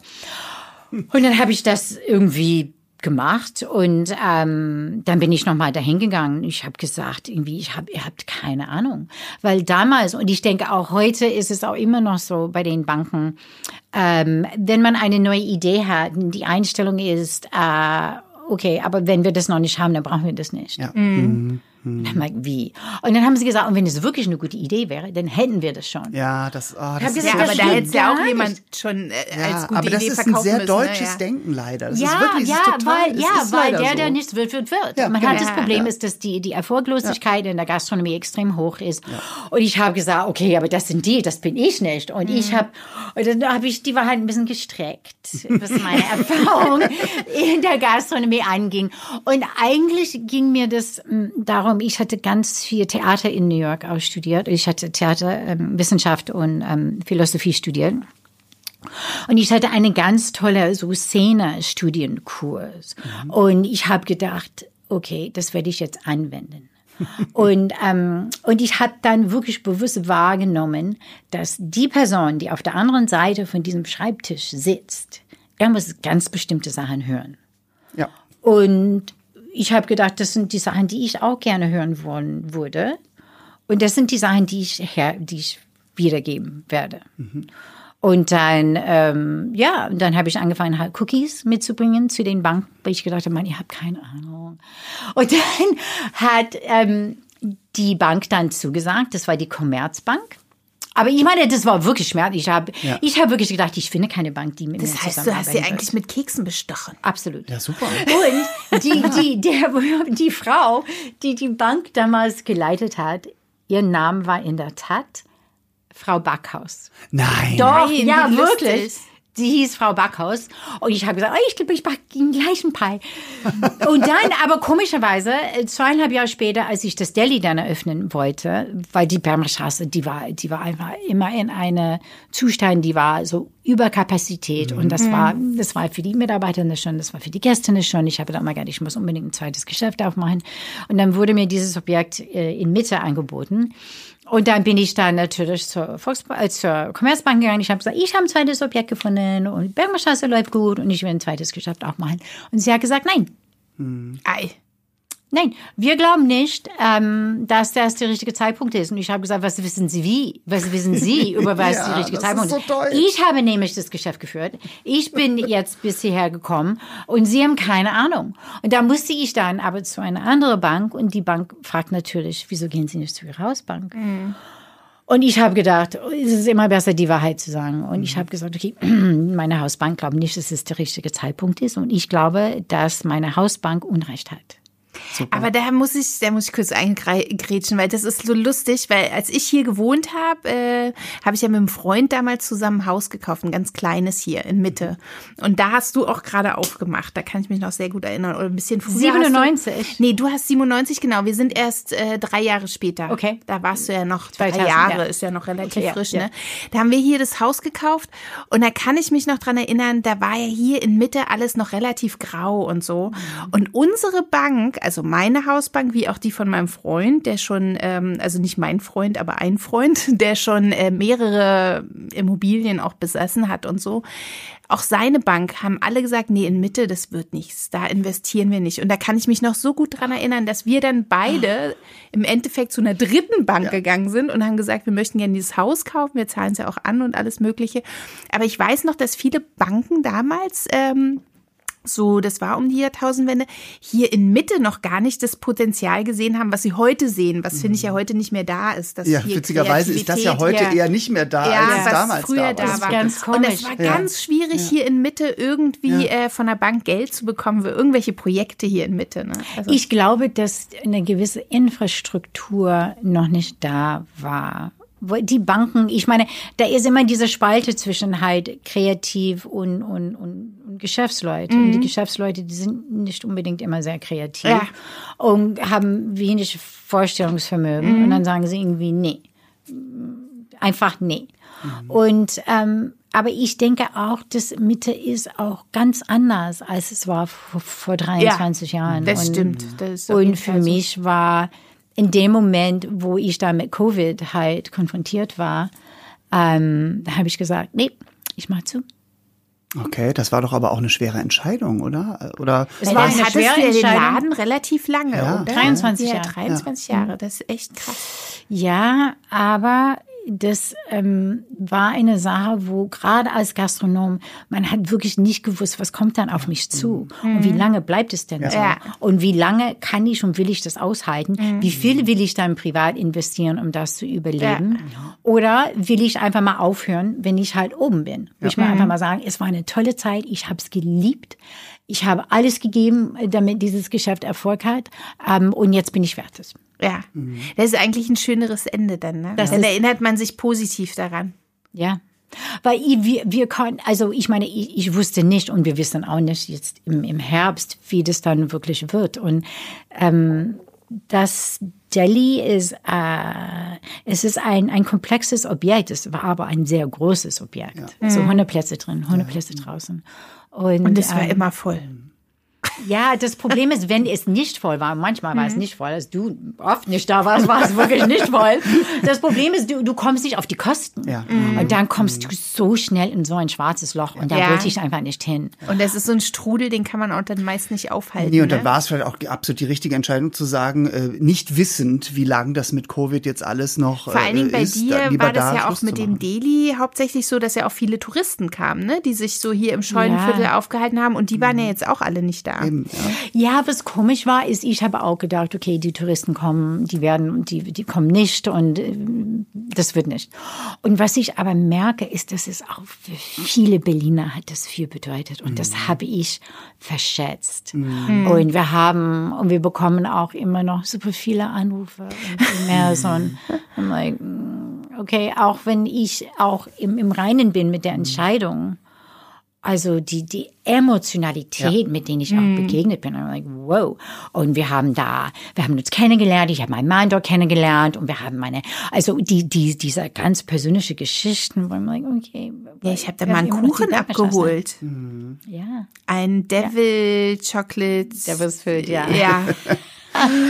Und dann habe ich das irgendwie gemacht und ähm, dann bin ich noch mal dahin gegangen. Ich habe gesagt, irgendwie, ich habe, ihr habt keine Ahnung, weil damals und ich denke auch heute ist es auch immer noch so bei den Banken, ähm, wenn man eine neue Idee hat, die Einstellung ist, äh, okay, aber wenn wir das noch nicht haben, dann brauchen wir das nicht. Ja. Und dann meinte ich, wie? Und dann haben sie gesagt, und wenn es wirklich eine gute Idee wäre, dann hätten wir das schon. Ja, das, oh, das ist gesagt, ja, so aber da hätte ja auch jemand schon äh, ja, als gute aber das Idee ist ein sehr müssen. deutsches ja. Denken leider. Das ja, ist wirklich, ja, ist total, weil, ja, ist weil der, so. der nichts wird, wird, wird. Ja, Man genau. hat das. Problem Ja. ist, dass die, die Erfolglosigkeit in der Gastronomie extrem hoch ist. Und ich habe gesagt, okay, aber das sind die, das bin ich nicht. Und ich habe, und dann habe ich die Wahrheit ein bisschen gestreckt, was meine Erfahrung in der Gastronomie anging. Und eigentlich ging mir das mm, darum, ich hatte ganz viel Theater in New York auch studiert. Ich hatte Theaterwissenschaft ähm, und ähm, Philosophie studiert. Und ich hatte eine ganz tolle so Szene-Studienkurs. Mhm. Und ich habe gedacht, okay, das werde ich jetzt anwenden. und, ähm, und ich habe dann wirklich bewusst wahrgenommen, dass die Person, die auf der anderen Seite von diesem Schreibtisch sitzt, muss ganz bestimmte Sachen hören. Ja. Und ich habe gedacht, das sind die Sachen, die ich auch gerne hören wollen würde. Und das sind die Sachen, die ich, her, die ich wiedergeben werde. Mhm. Und dann, ähm, ja, und dann habe ich angefangen, halt Cookies mitzubringen zu den Banken, weil ich gedacht habe, man, ihr habt keine Ahnung. Und dann hat ähm, die Bank dann zugesagt, das war die Commerzbank. Aber ich meine, das war wirklich schmerzlich. Ich habe ja. ich hab wirklich gedacht, ich finde keine Bank, die mit das mir Das heißt, du hast sie eigentlich mit Keksen bestochen. Absolut. Ja, super. Und die, die, der, die Frau, die die Bank damals geleitet hat, ihr Name war in der Tat Frau Backhaus. Nein. Doch, Nein, ja, wirklich. Lustig. Sie hieß Frau Backhaus und ich habe gesagt, oh, ich glaube, ich backe den gleichen Pie. und dann, aber komischerweise, zweieinhalb Jahre später, als ich das Deli dann eröffnen wollte, weil die Bermerstraße, die war, die war einfach immer in einem Zustand, die war so Überkapazität mhm. und das war, das war für die Mitarbeiter nicht schon, das war für die Gäste nicht schon. Ich habe dann, mein Gott, ich muss unbedingt ein zweites Geschäft aufmachen. Und dann wurde mir dieses Objekt äh, in Mitte angeboten. Und dann bin ich dann natürlich zur, Volksbank, äh, zur Commerzbank gegangen. Ich habe gesagt, ich habe ein zweites Objekt gefunden und Bergmarstraße läuft gut und ich will ein zweites Geschäft auch machen. Und sie hat gesagt, nein. Hm. Ei. Nein, wir glauben nicht, ähm, dass das der richtige Zeitpunkt ist. Und ich habe gesagt, was wissen Sie wie? Was wissen Sie über was ja, der richtige Zeitpunkt ist? So ich habe nämlich das Geschäft geführt. Ich bin jetzt bis hierher gekommen und Sie haben keine Ahnung. Und da musste ich dann aber zu einer anderen Bank und die Bank fragt natürlich, wieso gehen Sie nicht zu Ihrer Hausbank? Mhm. Und ich habe gedacht, es ist immer besser, die Wahrheit zu sagen. Und ich habe gesagt, okay, meine Hausbank glaubt nicht, dass es der richtige Zeitpunkt ist. Und ich glaube, dass meine Hausbank Unrecht hat. Super. Aber da muss ich, da muss ich kurz eingrätschen, weil das ist so lustig, weil als ich hier gewohnt habe, äh, habe ich ja mit einem Freund damals zusammen ein Haus gekauft, ein ganz kleines hier in Mitte. Und da hast du auch gerade aufgemacht, da kann ich mich noch sehr gut erinnern. Oder ein bisschen früher. 97? Du, nee, du hast 97, genau. Wir sind erst äh, drei Jahre später. Okay. Da warst du ja noch drei Jahre, ja. ist ja noch relativ okay, frisch, ja, ne? Da haben wir hier das Haus gekauft und da kann ich mich noch dran erinnern, da war ja hier in Mitte alles noch relativ grau und so. Mhm. Und unsere Bank, also also meine Hausbank wie auch die von meinem Freund, der schon, ähm, also nicht mein Freund, aber ein Freund, der schon äh, mehrere Immobilien auch besessen hat und so. Auch seine Bank haben alle gesagt, nee, in Mitte, das wird nichts, da investieren wir nicht. Und da kann ich mich noch so gut dran erinnern, dass wir dann beide im Endeffekt zu einer dritten Bank ja. gegangen sind und haben gesagt, wir möchten gerne dieses Haus kaufen, wir zahlen es ja auch an und alles Mögliche. Aber ich weiß noch, dass viele Banken damals ähm, so, das war um die Jahrtausendwende, hier in Mitte noch gar nicht das Potenzial gesehen haben, was sie heute sehen, was finde ich ja mhm. heute nicht mehr da ist. Dass ja, witzigerweise ist das ja heute ja, eher nicht mehr da, ja, als es damals früher da war. Da war. Ganz. Und es war ja. ganz schwierig, hier in Mitte irgendwie äh, von der Bank Geld zu bekommen für irgendwelche Projekte hier in Mitte. Ne? Also ich glaube, dass eine gewisse Infrastruktur noch nicht da war die Banken, ich meine, da ist immer diese Spalte zwischen halt kreativ und, und, und, und Geschäftsleute. Mhm. Und die mhm. Geschäftsleute, die sind nicht unbedingt immer sehr kreativ ja. und haben wenig Vorstellungsvermögen. Mhm. Und dann sagen sie irgendwie, nee. Einfach nee. Mhm. Und, ähm, aber ich denke auch, dass Mitte ist auch ganz anders, als es war vor, vor 23 ja, Jahren. Das und, stimmt. Das und für mich war in dem Moment, wo ich da mit Covid halt konfrontiert war, ähm, da habe ich gesagt, nee, ich mach zu. Okay, das war doch aber auch eine schwere Entscheidung, oder? Oder es war eine schwere Entscheidung. den Laden relativ lange, ja. oder? 23 Jahre. Ja, 23 Jahre, das ist echt krass. Ja, aber das ähm, war eine Sache, wo gerade als Gastronom man hat wirklich nicht gewusst, was kommt dann auf mich zu mhm. und wie lange bleibt es denn ja. so und wie lange kann ich und will ich das aushalten? Mhm. Wie viel will ich dann privat investieren, um das zu überleben? Ja. Oder will ich einfach mal aufhören, wenn ich halt oben bin? Will ich mal einfach mhm. mal sagen, es war eine tolle Zeit, ich habe es geliebt. Ich habe alles gegeben, damit dieses Geschäft Erfolg hat. Ähm, und jetzt bin ich fertig. Ja, mhm. das ist eigentlich ein schöneres Ende dann. Ne? Das dann erinnert man sich positiv daran. Ja. Weil wir, wir können, also ich meine, ich, ich wusste nicht und wir wissen auch nicht jetzt im, im Herbst, wie das dann wirklich wird. Und ähm, dass Delhi ist, äh, es ist ein, ein komplexes Objekt, es war aber ein sehr großes Objekt. So 100 Plätze drin, 100 Plätze draußen. Und, Und es war ähm, immer voll. Ja, das Problem ist, wenn es nicht voll war, manchmal Mhm. war es nicht voll, als du oft nicht da warst, war es wirklich nicht voll. Das Problem ist, du, du kommst nicht auf die Kosten. Ja. Und dann kommst du so schnell in so ein schwarzes Loch und da Ja. wollte ich einfach nicht hin. Und das ist so ein Strudel, den kann man auch dann meist nicht aufhalten. Nee, und dann ne? war es vielleicht auch absolut die richtige Entscheidung zu sagen, äh, nicht wissend, wie lang das mit Covid jetzt alles noch Vor allen Dingen äh, bei ist, dir war das da ja auch mit dem. Delhi hauptsächlich so, dass ja auch viele Touristen kamen, ne? die sich so hier im Scheunenviertel Ja. aufgehalten haben und die waren ja jetzt auch alle nicht da. Eben, ja. Ja, was komisch war, ist, ich habe auch gedacht, okay, die Touristen kommen, die werden, die, die kommen nicht und äh, das wird nicht. Und was ich aber merke, ist, dass es auch für viele Berliner hat das viel bedeutet und das habe ich verschätzt. Und wir haben, und wir bekommen auch immer noch super viele Anrufe und I'm like, mm, okay, auch wenn ich auch im, im Reinen bin mit der Entscheidung, also die, die Emotionalität, mit denen ich auch begegnet bin. I'm like, wow. Und wir haben da, wir haben uns kennengelernt, ich habe meinen Mann dort kennengelernt und wir haben meine, also die, die, diese ganz persönliche Geschichten, wo I'm like, okay. Ja, ich habe da mal einen Kuchen abgeholt. Ja. Ein Devil Chocolate. Devil's Food, ja. Ja.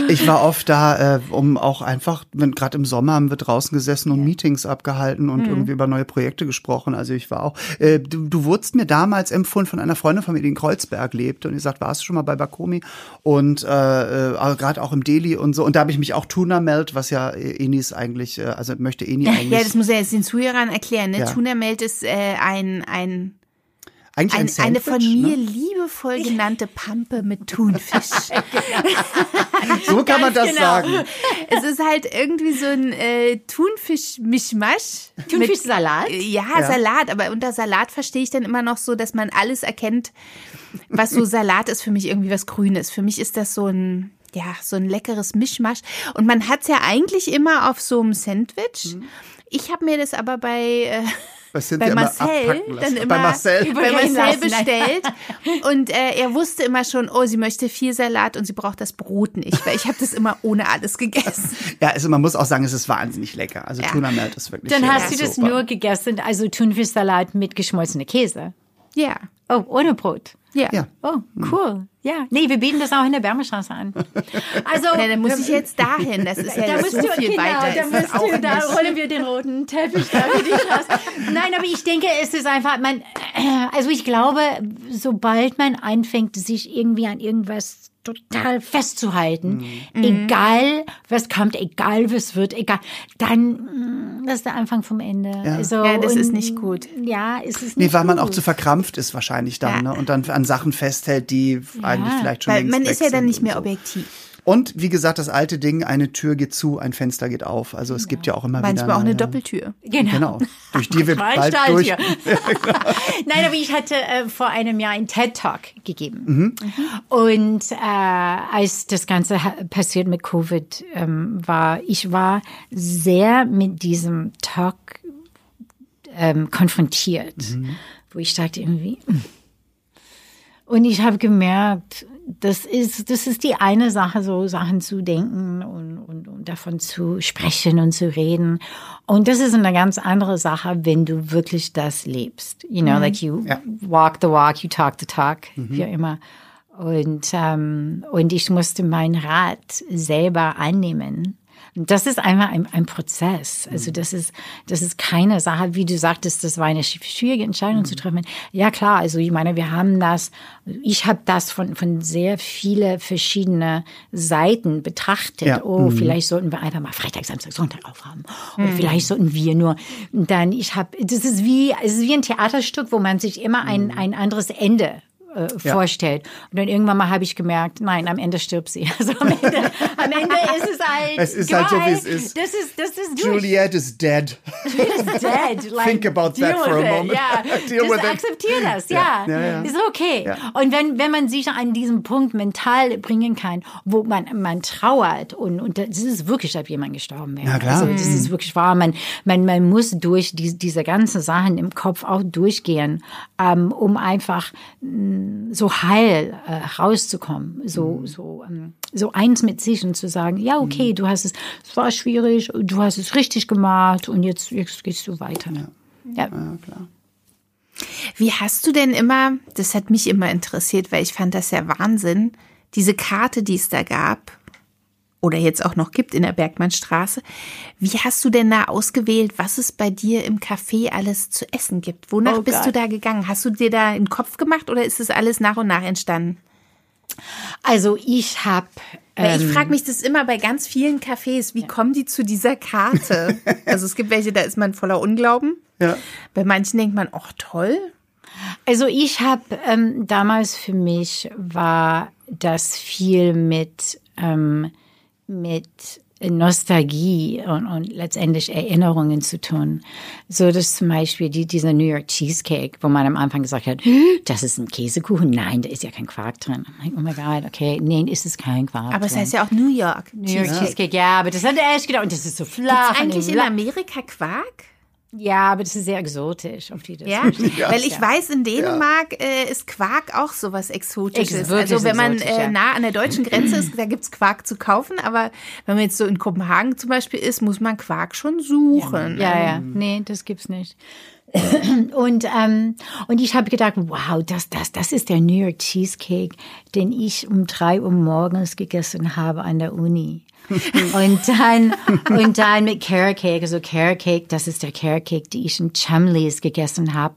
Ich war oft da, äh, um auch einfach, wenn gerade im Sommer haben wir draußen gesessen und Meetings abgehalten Mhm. und irgendwie über neue Projekte gesprochen. Also ich war auch, äh, du, du wurdest mir damals empfohlen von einer Freundin von mir, die in Kreuzberg lebte und die sagt, warst du schon mal bei Bakomi? Und äh, äh, gerade auch im Delhi und so. Und da habe ich mich auch Tuna Melt, was ja Enis eigentlich, äh, also möchte Eni eigentlich, ja, das muss er jetzt den Zuhörern erklären. Ne? Ja. Tuna Melt ist äh, ein, ein, eigentlich ein, ein, eine von Sandwich, mir Ne? liebevoll genannte Pampe mit Thunfisch. So kann man das genau. sagen. es ist halt irgendwie so ein äh, Thunfisch-Mischmasch. Thunfischsalat? Mit- Ja, Salat, aber unter Salat verstehe ich dann immer noch so, dass man alles erkennt, was so Salat ist für mich irgendwie was Grünes. Für mich ist das so ein, ja, so ein leckeres Mischmasch. Und man hat es ja eigentlich immer auf so einem Sandwich. Ich habe mir das aber bei, äh, Das sind bei immer Marcel dann immer bei Marcel. bei Marcel bestellt und äh, er wusste immer schon, oh, sie möchte viel Salat und sie braucht das Brot nicht, weil ich habe das immer ohne alles gegessen. Ja, also man muss auch sagen, es ist wahnsinnig lecker. Also Ja. Tuna Melt ist wirklich Dann hast du das super. nur gegessen, also Thunfischsalat mit geschmolzener Käse. Ja, Oh, ohne Brot. ja. Ja. Oh, cool. Ja. Nee, wir bieten das auch in der Wärmestraße an. Also, Na, dann muss ich jetzt dahin. Das ist ja da so du, viel genau, weiter. da, auch du, da rollen wir den roten Teppich da für dich raus. Nein, aber ich denke, es ist einfach, man, also ich glaube, sobald man anfängt, sich irgendwie an irgendwas total festzuhalten, Mhm. egal was kommt, egal was wird, egal, dann mm, das ist der Anfang vom Ende. Also, Ja, das und- ist nicht gut. Ja, es ist nicht Nee, weil man auch gut. zu verkrampft ist wahrscheinlich dann, Ja. ne? Und dann an Sachen festhält, die eigentlich vielleicht schon Weil längst man weg ist ja dann nicht mehr so. objektiv. Und wie gesagt, das alte Ding, eine Tür geht zu, ein Fenster geht auf. Also es gibt ja auch immer Manchmal wieder auch eine Doppeltür. Genau. Genau. Durch die wir Manchmal bald Stahl durch. hier. Nein, aber ich hatte äh, vor einem Jahr einen TED-Talk gegeben. Mhm. Und äh, als das Ganze passiert mit Covid ähm, war, ich war sehr mit diesem Talk ähm, konfrontiert, Mhm. wo ich dachte irgendwie, mm. und ich habe gemerkt, das ist, das ist die eine Sache, so Sachen zu denken und, und, und davon zu sprechen und zu reden. Und das ist eine ganz andere Sache, wenn du wirklich das lebst. You know, like you Ja. walk the walk, you talk the talk, wie auch immer. Und, ähm, und ich musste meinen Rat selber annehmen. Das ist einfach ein, ein Prozess. Also das ist, das ist keine Sache, wie du sagtest, das war eine sch- schwierige Entscheidung zu treffen. Ja klar, also ich meine, wir haben das, ich habe das von, von sehr viele verschiedene Seiten betrachtet. Ja. Oh, vielleicht sollten wir einfach mal Freitag, Samstag, Sonntag aufhaben. Oder vielleicht sollten wir nur, dann ich habe, das ist wie, es ist wie ein Theaterstück, wo man sich immer ein, ein anderes Ende äh, vorstellt. Und dann irgendwann mal habe ich gemerkt, nein, am Ende stirbt sie. Also am Ende, am Ende ist es halt. Es ist halt so, wie es ist. Das ist, das ist. Juliet is dead. It's dead. Like, Think about that for a moment. Ja, Deal das akzeptiere das, ja. Ja, ja. Ist okay. Ja. Und wenn, wenn man sich an diesen Punkt mental bringen kann, wo man, man trauert und, und das ist wirklich, als jemand gestorben wäre. Ja, klar. Also, das ist wirklich wahr. Man, man, man muss durch die, diese ganzen Sachen im Kopf auch durchgehen, ähm, um einfach ähm, so heil äh, rauszukommen, so Mhm. so ähm, so eins mit sich und zu sagen, ja okay, Mhm. du hast es, es war schwierig, du hast es richtig gemacht und jetzt jetzt gehst du weiter. Ja. Ja, klar. Wie hast du denn immer, das hat mich immer interessiert, weil ich fand das ja Wahnsinn, diese Karte, die es da gab oder jetzt auch noch gibt in der Bergmannstraße. Wie hast du denn da ausgewählt, was es bei dir im Café alles zu essen gibt? Wonach Oh bist Gott. du da gegangen? Hast du dir da einen Kopf gemacht oder ist es alles nach und nach entstanden? Also ich habe ich frage mich das immer bei ganz vielen Cafés, wie kommen die zu dieser Karte? also es gibt welche, da ist man voller Unglauben. Ja. Bei manchen denkt man, ach toll. Also ich habe ähm, damals für mich war das viel mit ähm, mit Nostalgie und, und letztendlich Erinnerungen zu tun. So dass zum Beispiel die, dieser New York Cheesecake, wo man am Anfang gesagt hat, das ist ein Käsekuchen. Nein, da ist ja kein Quark drin. Oh my God, okay, nee, ist es kein Quark Aber es heißt ja auch New York. New York Cheesecake, ja, aber das hat er echt gedacht. Und das ist so flach. Gibt's und eigentlich in Amerika Quark? Ja, aber das ist sehr exotisch. Auf die das Ja, weil ich weiß, in Dänemark äh, ist Quark auch sowas Exotisches. Ex- wirklich also wenn man exotisch, äh, ja. nah an der deutschen Grenze ist, da gibt's Quark zu kaufen, aber wenn man jetzt so in Kopenhagen zum Beispiel ist, muss man Quark schon suchen. Ja, ja, nee, das gibt's nicht. Und, ähm, und ich habe gedacht, wow, das, das, das ist der New York Cheesecake, den ich um drei Uhr morgens gegessen habe an der Uni. und dann, und dann mit Carrot Cake, also Carrot Cake, das ist der Carrot Cake, die ich in Chumleys gegessen habe,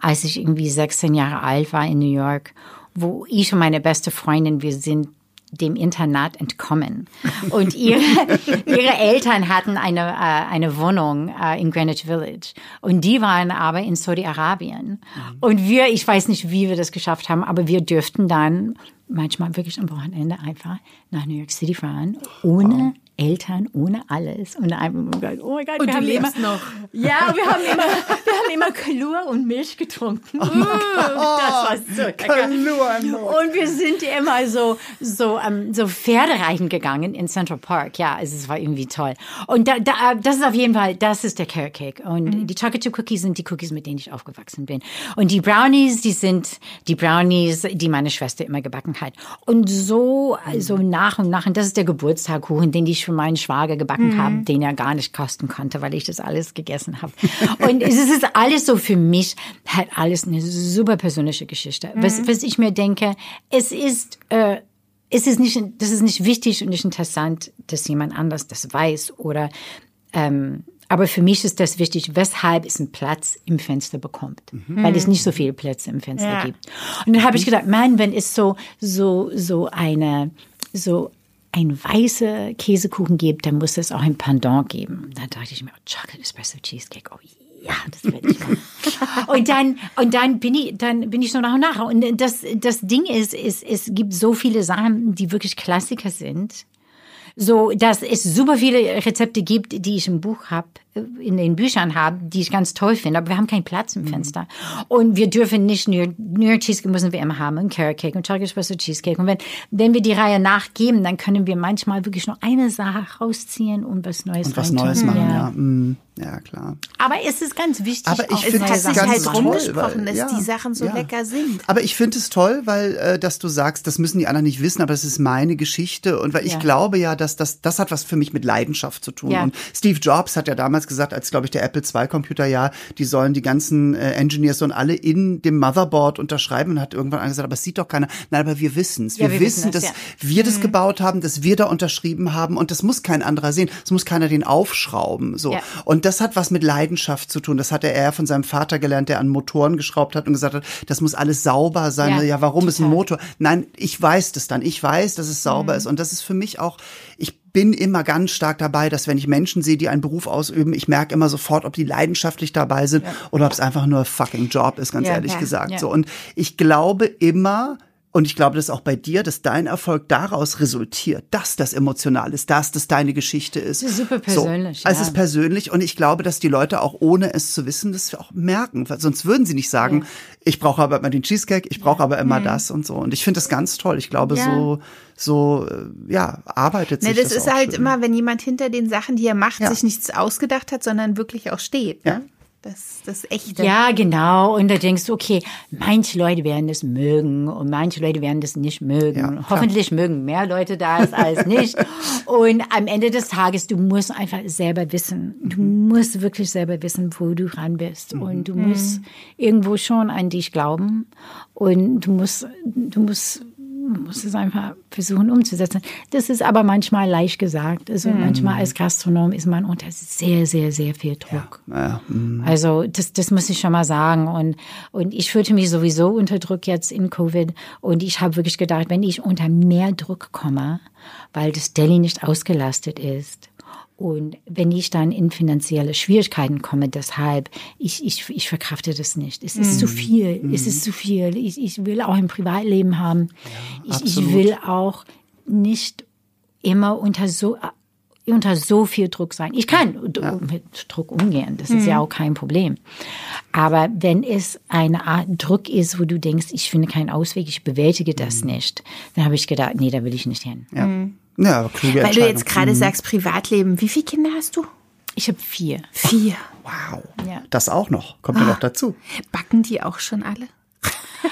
als ich irgendwie 16 Jahre alt war in New York, wo ich und meine beste Freundin, wir sind dem Internat entkommen. Und ihre, ihre Eltern hatten eine, äh, eine Wohnung äh, in Greenwich Village. Und die waren aber in Saudi-Arabien. Und wir, ich weiß nicht, wie wir das geschafft haben, aber wir dürften dann manchmal wirklich am Wochenende einfach nach New York City fahren, ohne Eltern, ohne alles. Und gesagt, oh mein Gott, Und wir du haben lebst immer, noch. Ja, wir haben immer, wir haben immer Kalur und Milch getrunken. das war so lecker. Mund. Und wir sind immer so, so, ähm, so Pferdereiten gegangen in Central Park. Ja, also es war irgendwie toll. Und da, da, das ist auf jeden Fall, das ist der Carrot Cake. Und die Chocolate Chip Cookies sind die Cookies, mit denen ich aufgewachsen bin. Und die Brownies, die sind die Brownies, die meine Schwester immer gebacken hat. Und so, so nach und nach, und das ist der Geburtstagkuchen, den ich für meinen Schwager gebacken habe, den er gar nicht kosten konnte, weil ich das alles gegessen habe. Und es ist alles so für mich, hat alles eine super persönliche Geschichte. Was, was ich mir denke, es ist, äh, es ist nicht, das ist nicht wichtig und nicht interessant, dass jemand anders das weiß oder, ähm, aber für mich ist das wichtig, weshalb es einen Platz im Fenster bekommt, weil es nicht so viele Plätze im Fenster Ja. gibt. Und dann habe ich gedacht, man, wenn es so so so eine so ein weißer Käsekuchen gibt, dann muss es auch ein Pendant geben. Da dachte ich mir, oh, Chocolate Espresso Cheesecake, oh ja, das werde ich machen. und dann und dann bin ich dann bin ich so nach und nach. Und das das Ding ist, ist es gibt so viele Sachen, die wirklich Klassiker sind so dass es super viele Rezepte gibt, die ich im Buch habe, in den Büchern habe, die ich ganz toll finde, aber wir haben keinen Platz im Fenster. Und wir dürfen nicht New York Cheesecake müssen wir immer haben, und Carrot Cake und Chocolate Espresso Cheesecake. Und wenn, wenn wir die Reihe nachgeben, dann können wir manchmal wirklich nur eine Sache rausziehen und was Neues Und was. Neues machen, ja. Mm, ja, klar. Aber es ist ganz wichtig, Aber ich auch finde das Sachen ganz halt toll, rumgesprochen, weil- dass die Sachen so lecker sind. Aber ich finde es toll, weil äh, dass du sagst, das müssen die anderen nicht wissen, aber es ist meine Geschichte und weil ich Ja. glaube ja, dass das das hat was für mich mit Leidenschaft zu tun. Ja. Und Steve Jobs hat ja damals gesagt, als glaube ich der Apple II Computer ja, die sollen die ganzen äh, Engineers und alle in dem Motherboard unterschreiben und hat irgendwann gesagt, aber es sieht doch keiner. Nein, aber wir wissen es. Wir, Ja, wir wissen, es, dass ja. wir das gebaut haben, dass wir da unterschrieben haben und das muss kein anderer sehen. Es muss keiner den aufschrauben. So. Ja. Und das hat was mit Leidenschaft zu tun. Das hat er eher von seinem Vater gelernt, der an Motoren geschraubt hat und gesagt hat, das muss alles sauber sein. Ja, Ja, warum ist ein total. Motor? Nein, ich weiß das dann. Ich weiß, dass es sauber Mhm. ist. Und das ist für mich auch, ich bin immer ganz stark dabei, dass wenn ich Menschen sehe, die einen Beruf ausüben, ich merke immer sofort, ob die leidenschaftlich dabei sind oder ob es einfach nur fucking Job ist, ganz Ja, ehrlich ja, gesagt. ja. So. Und ich glaube immer, und ich glaube, das ist auch bei dir, dass dein Erfolg daraus resultiert, dass das emotional ist, dass das deine Geschichte ist. Das ist super persönlich, So. Also Es ja. ist persönlich und ich glaube, dass die Leute auch ohne es zu wissen, das auch merken. Weil Sonst würden sie nicht sagen, ich brauche aber immer den Cheesecake, ich brauche aber immer das und so. Und ich finde das ganz toll. Ich glaube, Ja. so, so, äh, ja, arbeitet Ne, sich das, das ist halt schön. immer, wenn jemand hinter den Sachen, die er macht, Ja. sich nichts ausgedacht hat, sondern wirklich auch steht. Ne? Das, das Echte. Ja, genau. Und da denkst du, okay, manche Leute werden das mögen und manche Leute werden das nicht mögen. Ja. Hoffentlich mögen mehr Leute das als nicht. und am Ende des Tages, du musst einfach selber wissen. Du musst wirklich selber wissen, wo du ran bist. Und du musst irgendwo schon an dich glauben. Und du musst, du musst man muss es einfach versuchen umzusetzen. Das ist aber manchmal leicht gesagt. Also manchmal als Gastronom ist man unter sehr, sehr, sehr viel Druck. Ja, mm. Also das, das muss ich schon mal sagen. Und, und ich fühlte mich sowieso unter Druck jetzt in Covid. Und ich habe wirklich gedacht, wenn ich unter mehr Druck komme, weil das Delhi nicht ausgelastet ist, und wenn ich dann in finanzielle Schwierigkeiten komme, deshalb, ich, ich, ich verkrafte das nicht. Es ist zu viel. Es ist zu viel. Ich, ich will auch ein Privatleben haben. ich, ich absolut. will auch nicht immer unter so, unter so viel Druck sein. Ich kann d- mit Druck umgehen. Das ist ja auch kein Problem. Aber wenn es eine Art Druck ist, wo du denkst, ich finde keinen Ausweg, ich bewältige das nicht, dann habe ich gedacht, nee, da will ich nicht hin. ja. Ja, kluge Weil du jetzt gerade sagst, Privatleben. Wie viele Kinder hast du? Ich habe vier. Vier. Wow. Ja. Das auch noch. Kommt ja noch dazu. Backen die auch schon alle?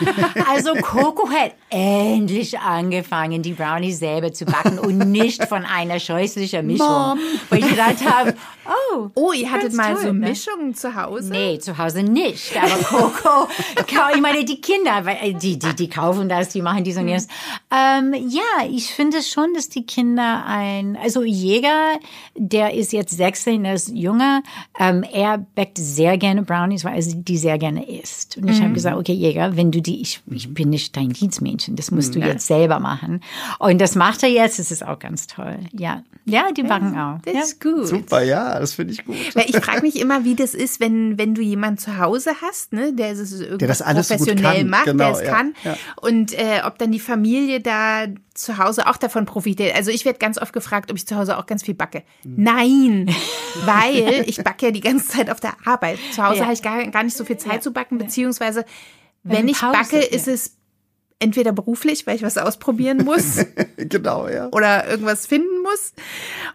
Also Coco hat endlich angefangen, die Brownies selber zu backen und nicht von einer scheußlichen Mischung. Mom. Wo ich gedacht habe, oh, Oh, ihr hattet mal toll, so ne? Mischungen zu Hause? Nee, zu Hause nicht. Aber Coco, ich meine, die Kinder, weil, äh, die, die, die kaufen das, die machen dies und jenes. Ähm, ja, ich finde schon, dass die Kinder ein, also Jäger, der ist jetzt 16, der ist jünger, ähm, er backt sehr gerne Brownies, weil er die sehr gerne isst. Und ich habe gesagt, okay, Jäger, wenn du die, ich, ich bin nicht dein Dienstmädchen, das musst du jetzt selber machen. Und das macht er jetzt, das ist auch ganz toll. Ja, ja, die backen auch. Das Ja. ist gut. Super, ja, das finde ich gut. Weil ich frage mich immer, wie das ist, wenn, wenn du jemanden zu Hause hast, ne, der es irgendwie das alles so gut professionell kann. macht, Genau, der es ja, kann. ja. Und äh, ob dann die Familie da zu Hause auch davon profitiert. Also ich werde ganz oft gefragt, ob ich zu Hause auch ganz viel backe. Mhm. Nein, weil ich backe ja die ganze Zeit auf der Arbeit. Zu Hause Ja. habe ich gar, gar nicht so viel Zeit zu backen, beziehungsweise wenn Wenn ich backe, ja. ist es entweder beruflich, weil ich was ausprobieren muss genau, ja. oder irgendwas finden muss.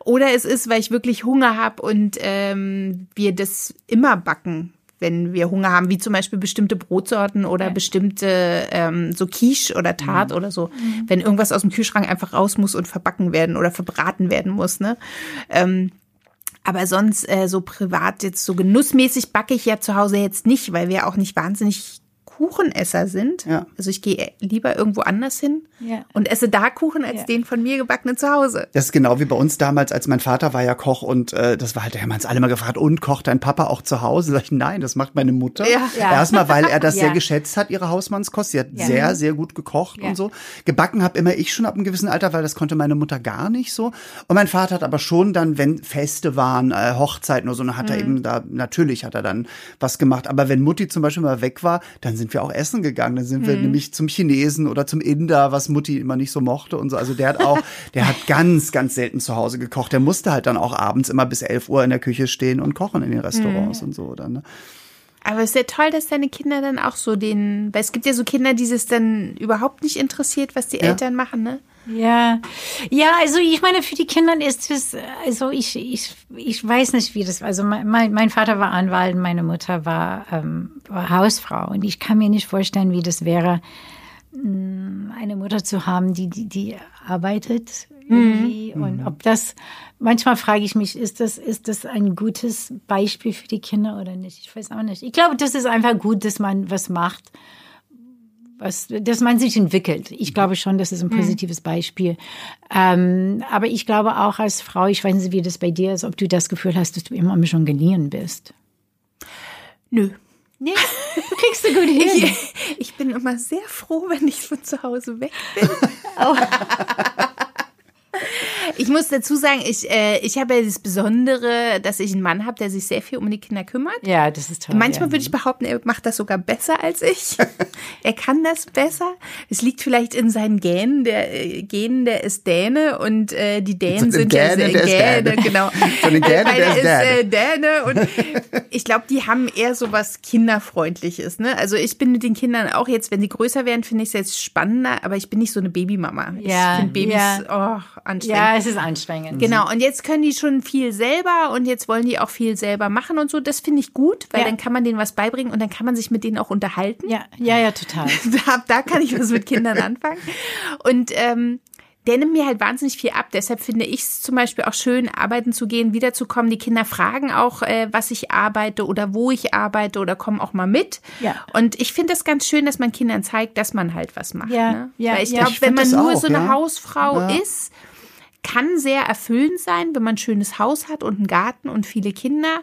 Oder es ist, weil ich wirklich Hunger habe und ähm, wir das immer backen, wenn wir Hunger haben, wie zum Beispiel bestimmte Brotsorten oder bestimmte ähm, so Quiche oder Tart oder so. Wenn irgendwas aus dem Kühlschrank einfach raus muss und verbacken werden oder verbraten werden muss. Ne? Ähm, aber sonst äh, so privat jetzt so genussmäßig backe ich ja zu Hause jetzt nicht, weil wir auch nicht wahnsinnig Kuchenesser sind. Ja. Also ich gehe lieber irgendwo anders hin Ja. und esse da Kuchen als Ja. den von mir gebackenen zu Hause. Das ist genau wie bei uns damals, als mein Vater war ja Koch und äh, das war halt, da haben wir uns alle mal gefragt, und kocht dein Papa auch zu Hause? Sag ich, nein, das macht meine Mutter. Ja. Ja. Erstmal, weil er das Ja. sehr geschätzt hat, ihre Hausmannskost. Sie hat Ja. sehr, sehr gut gekocht Ja. und so. Gebacken habe immer ich schon ab einem gewissen Alter, weil das konnte meine Mutter gar nicht so. Und mein Vater hat aber schon dann, wenn Feste waren, äh, Hochzeiten oder so, dann hat er Mhm. eben da, natürlich hat er dann was gemacht. Aber wenn Mutti zum Beispiel mal weg war, dann sind wir auch essen gegangen. Dann sind wir Mhm. nämlich zum Chinesen oder zum Inder, was Mutti immer nicht so mochte und so. Also der hat auch, der hat ganz, ganz selten zu Hause gekocht. Der musste halt dann auch abends immer bis 11 Uhr in der Küche stehen und kochen in den Restaurants und so dann. Ne? Aber es ist ja toll, dass deine Kinder dann auch so den, weil es gibt ja so Kinder, die es dann überhaupt nicht interessiert, was die Eltern machen, ne? Ja, ja, also ich meine, für die Kinder ist es, also ich, ich, ich weiß nicht, wie das, also mein, mein Vater war Anwalt, meine Mutter war, ähm, war Hausfrau. Und ich kann mir nicht vorstellen, wie das wäre, mh, eine Mutter zu haben, die, die, die arbeitet irgendwie. Und ob das, manchmal frage ich mich, ist das, ist das ein gutes Beispiel für die Kinder oder nicht? Ich weiß auch nicht. Ich glaube, das ist einfach gut, dass man was macht, was, dass man sich entwickelt. Ich glaube schon, das ist ein positives Beispiel. Ähm, aber ich glaube auch als Frau, ich weiß nicht, wie das bei dir ist, ob du das Gefühl hast, dass du immer schon geliehen bist. Nö. Nee, kriegst du gut hin. Ich, ich bin immer sehr froh, wenn ich von zu Hause weg bin. Ich muss dazu sagen, ich, äh, ich habe ja das Besondere, dass ich einen Mann habe, der sich sehr viel um die Kinder kümmert. Ja, das ist toll. Manchmal ja. würde ich behaupten, er macht das sogar besser als ich. er kann das besser. Es liegt vielleicht in seinen Genen. Der äh, Genen, der ist Däne und äh, die Dänen So sind den ja sehr der Gäne, Däne. genau. So Gäne, Einer der ist äh, Däne und ich glaube, die haben eher so was kinderfreundliches. Ne? Also ich bin mit den Kindern auch jetzt, wenn sie größer werden, finde ich es jetzt spannender, aber ich bin nicht so eine Babymama. Ja, ich finde Babys ja. oh, anstrengend. Ja, Das ist anstrengend. Genau, und jetzt können die schon viel selber und jetzt wollen die auch viel selber machen und so. Das finde ich gut, weil Ja. dann kann man denen was beibringen und dann kann man sich mit denen auch unterhalten. Ja, ja, ja, total. da, da kann ich was mit Kindern anfangen. Und ähm, der nimmt mir halt wahnsinnig viel ab. Deshalb finde ich es zum Beispiel auch schön, arbeiten zu gehen, wiederzukommen. Die Kinder fragen auch, äh, was ich arbeite oder wo ich arbeite oder kommen auch mal mit. Ja. Und ich finde es ganz schön, dass man Kindern zeigt, dass man halt was macht. Ja, ne? ja, Weil ich ja. glaube, wenn man nur auch, so eine ja. Hausfrau Ja. ist, kann sehr erfüllend sein, wenn man ein schönes Haus hat und einen Garten und viele Kinder.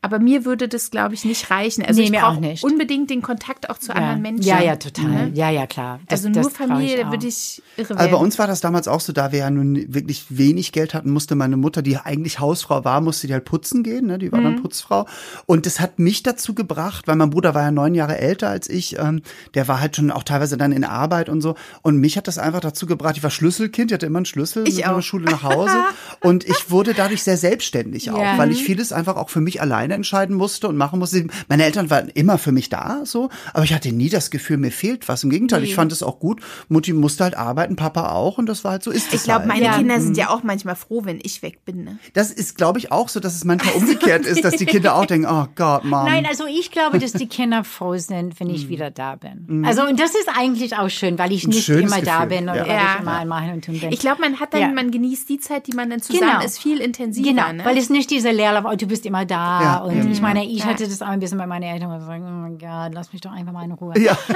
Aber mir würde das, glaube ich, nicht reichen. Also Nee, ich mir auch brauche nicht. unbedingt den Kontakt auch zu Ja. anderen Menschen. ja, ja, total. Ne? Ja, ja, klar. Das, Also nur Familie, da würde ich irre Also bei werden. uns war das damals auch so, da wir ja nun wirklich wenig Geld hatten, musste meine Mutter, die eigentlich Hausfrau war, musste die halt putzen gehen, ne? die war Mhm. dann Putzfrau. Und das hat mich dazu gebracht, weil mein Bruder war ja neun Jahre älter als ich, ähm, der war halt schon auch teilweise dann in Arbeit und so. Und mich hat das einfach dazu gebracht, ich war Schlüsselkind, ich hatte immer einen Schlüssel Ich mit auch. Schule nach Hause. und ich wurde dadurch sehr selbstständig auch, Ja. weil ich vieles einfach auch für mich alleine entscheiden musste und machen musste. Meine Eltern waren immer für mich da, so, aber ich hatte nie das Gefühl, mir fehlt was. Im Gegenteil, ich fand es auch gut. Mutti musste halt arbeiten, Papa auch und das war halt so ist es Ich glaube, halt. meine Ja. Kinder sind ja auch manchmal froh, wenn ich weg bin. Ne? Das ist, glaube ich, auch so, dass es manchmal umgekehrt ist, dass die Kinder auch denken, oh Gott, Mom. Nein, also ich glaube, dass die Kinder froh sind, wenn ich wieder da bin. Also und das ist eigentlich auch schön, weil ich nicht immer da Gefühl, bin oder ja. Ja. ich immer ein Machen und Tun bin. Ich glaube, man hat dann, Ja. man genießt die Zeit, die man dann zusammen Genau. ist, viel intensiver. Genau, ne? weil es nicht diese Leerlauf, oh, du bist immer da. Ja, und ja. ich meine, ich hatte das auch ein bisschen bei meinen Eltern, wo sie sagen, oh mein Gott, lass mich doch einfach mal in Ruhe. Ja.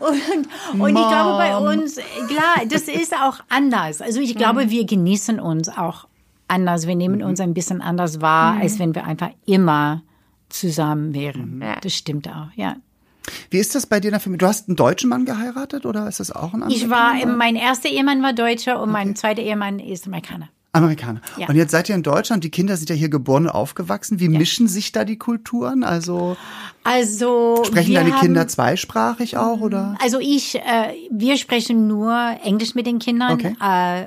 Und, und ich glaube bei uns, klar, das ist auch anders. Also ich glaube, wir genießen uns auch anders. Wir nehmen uns ein bisschen anders wahr, als wenn wir einfach immer zusammen wären. Ja. Das stimmt auch, ja. Wie ist das bei dir in der Familie? Du hast einen deutschen Mann geheiratet oder ist das auch ein anderer? Ich war, mein erster Ehemann war Deutscher und mein zweiter Ehemann ist Amerikaner. Amerikaner. Ja. Und jetzt seid ihr in Deutschland, die Kinder sind ja hier geboren und aufgewachsen. Wie mischen sich da die Kulturen? Also Also sprechen deine haben, Kinder zweisprachig auch oder? Also ich, äh, wir sprechen nur Englisch mit den Kindern. Okay. Äh,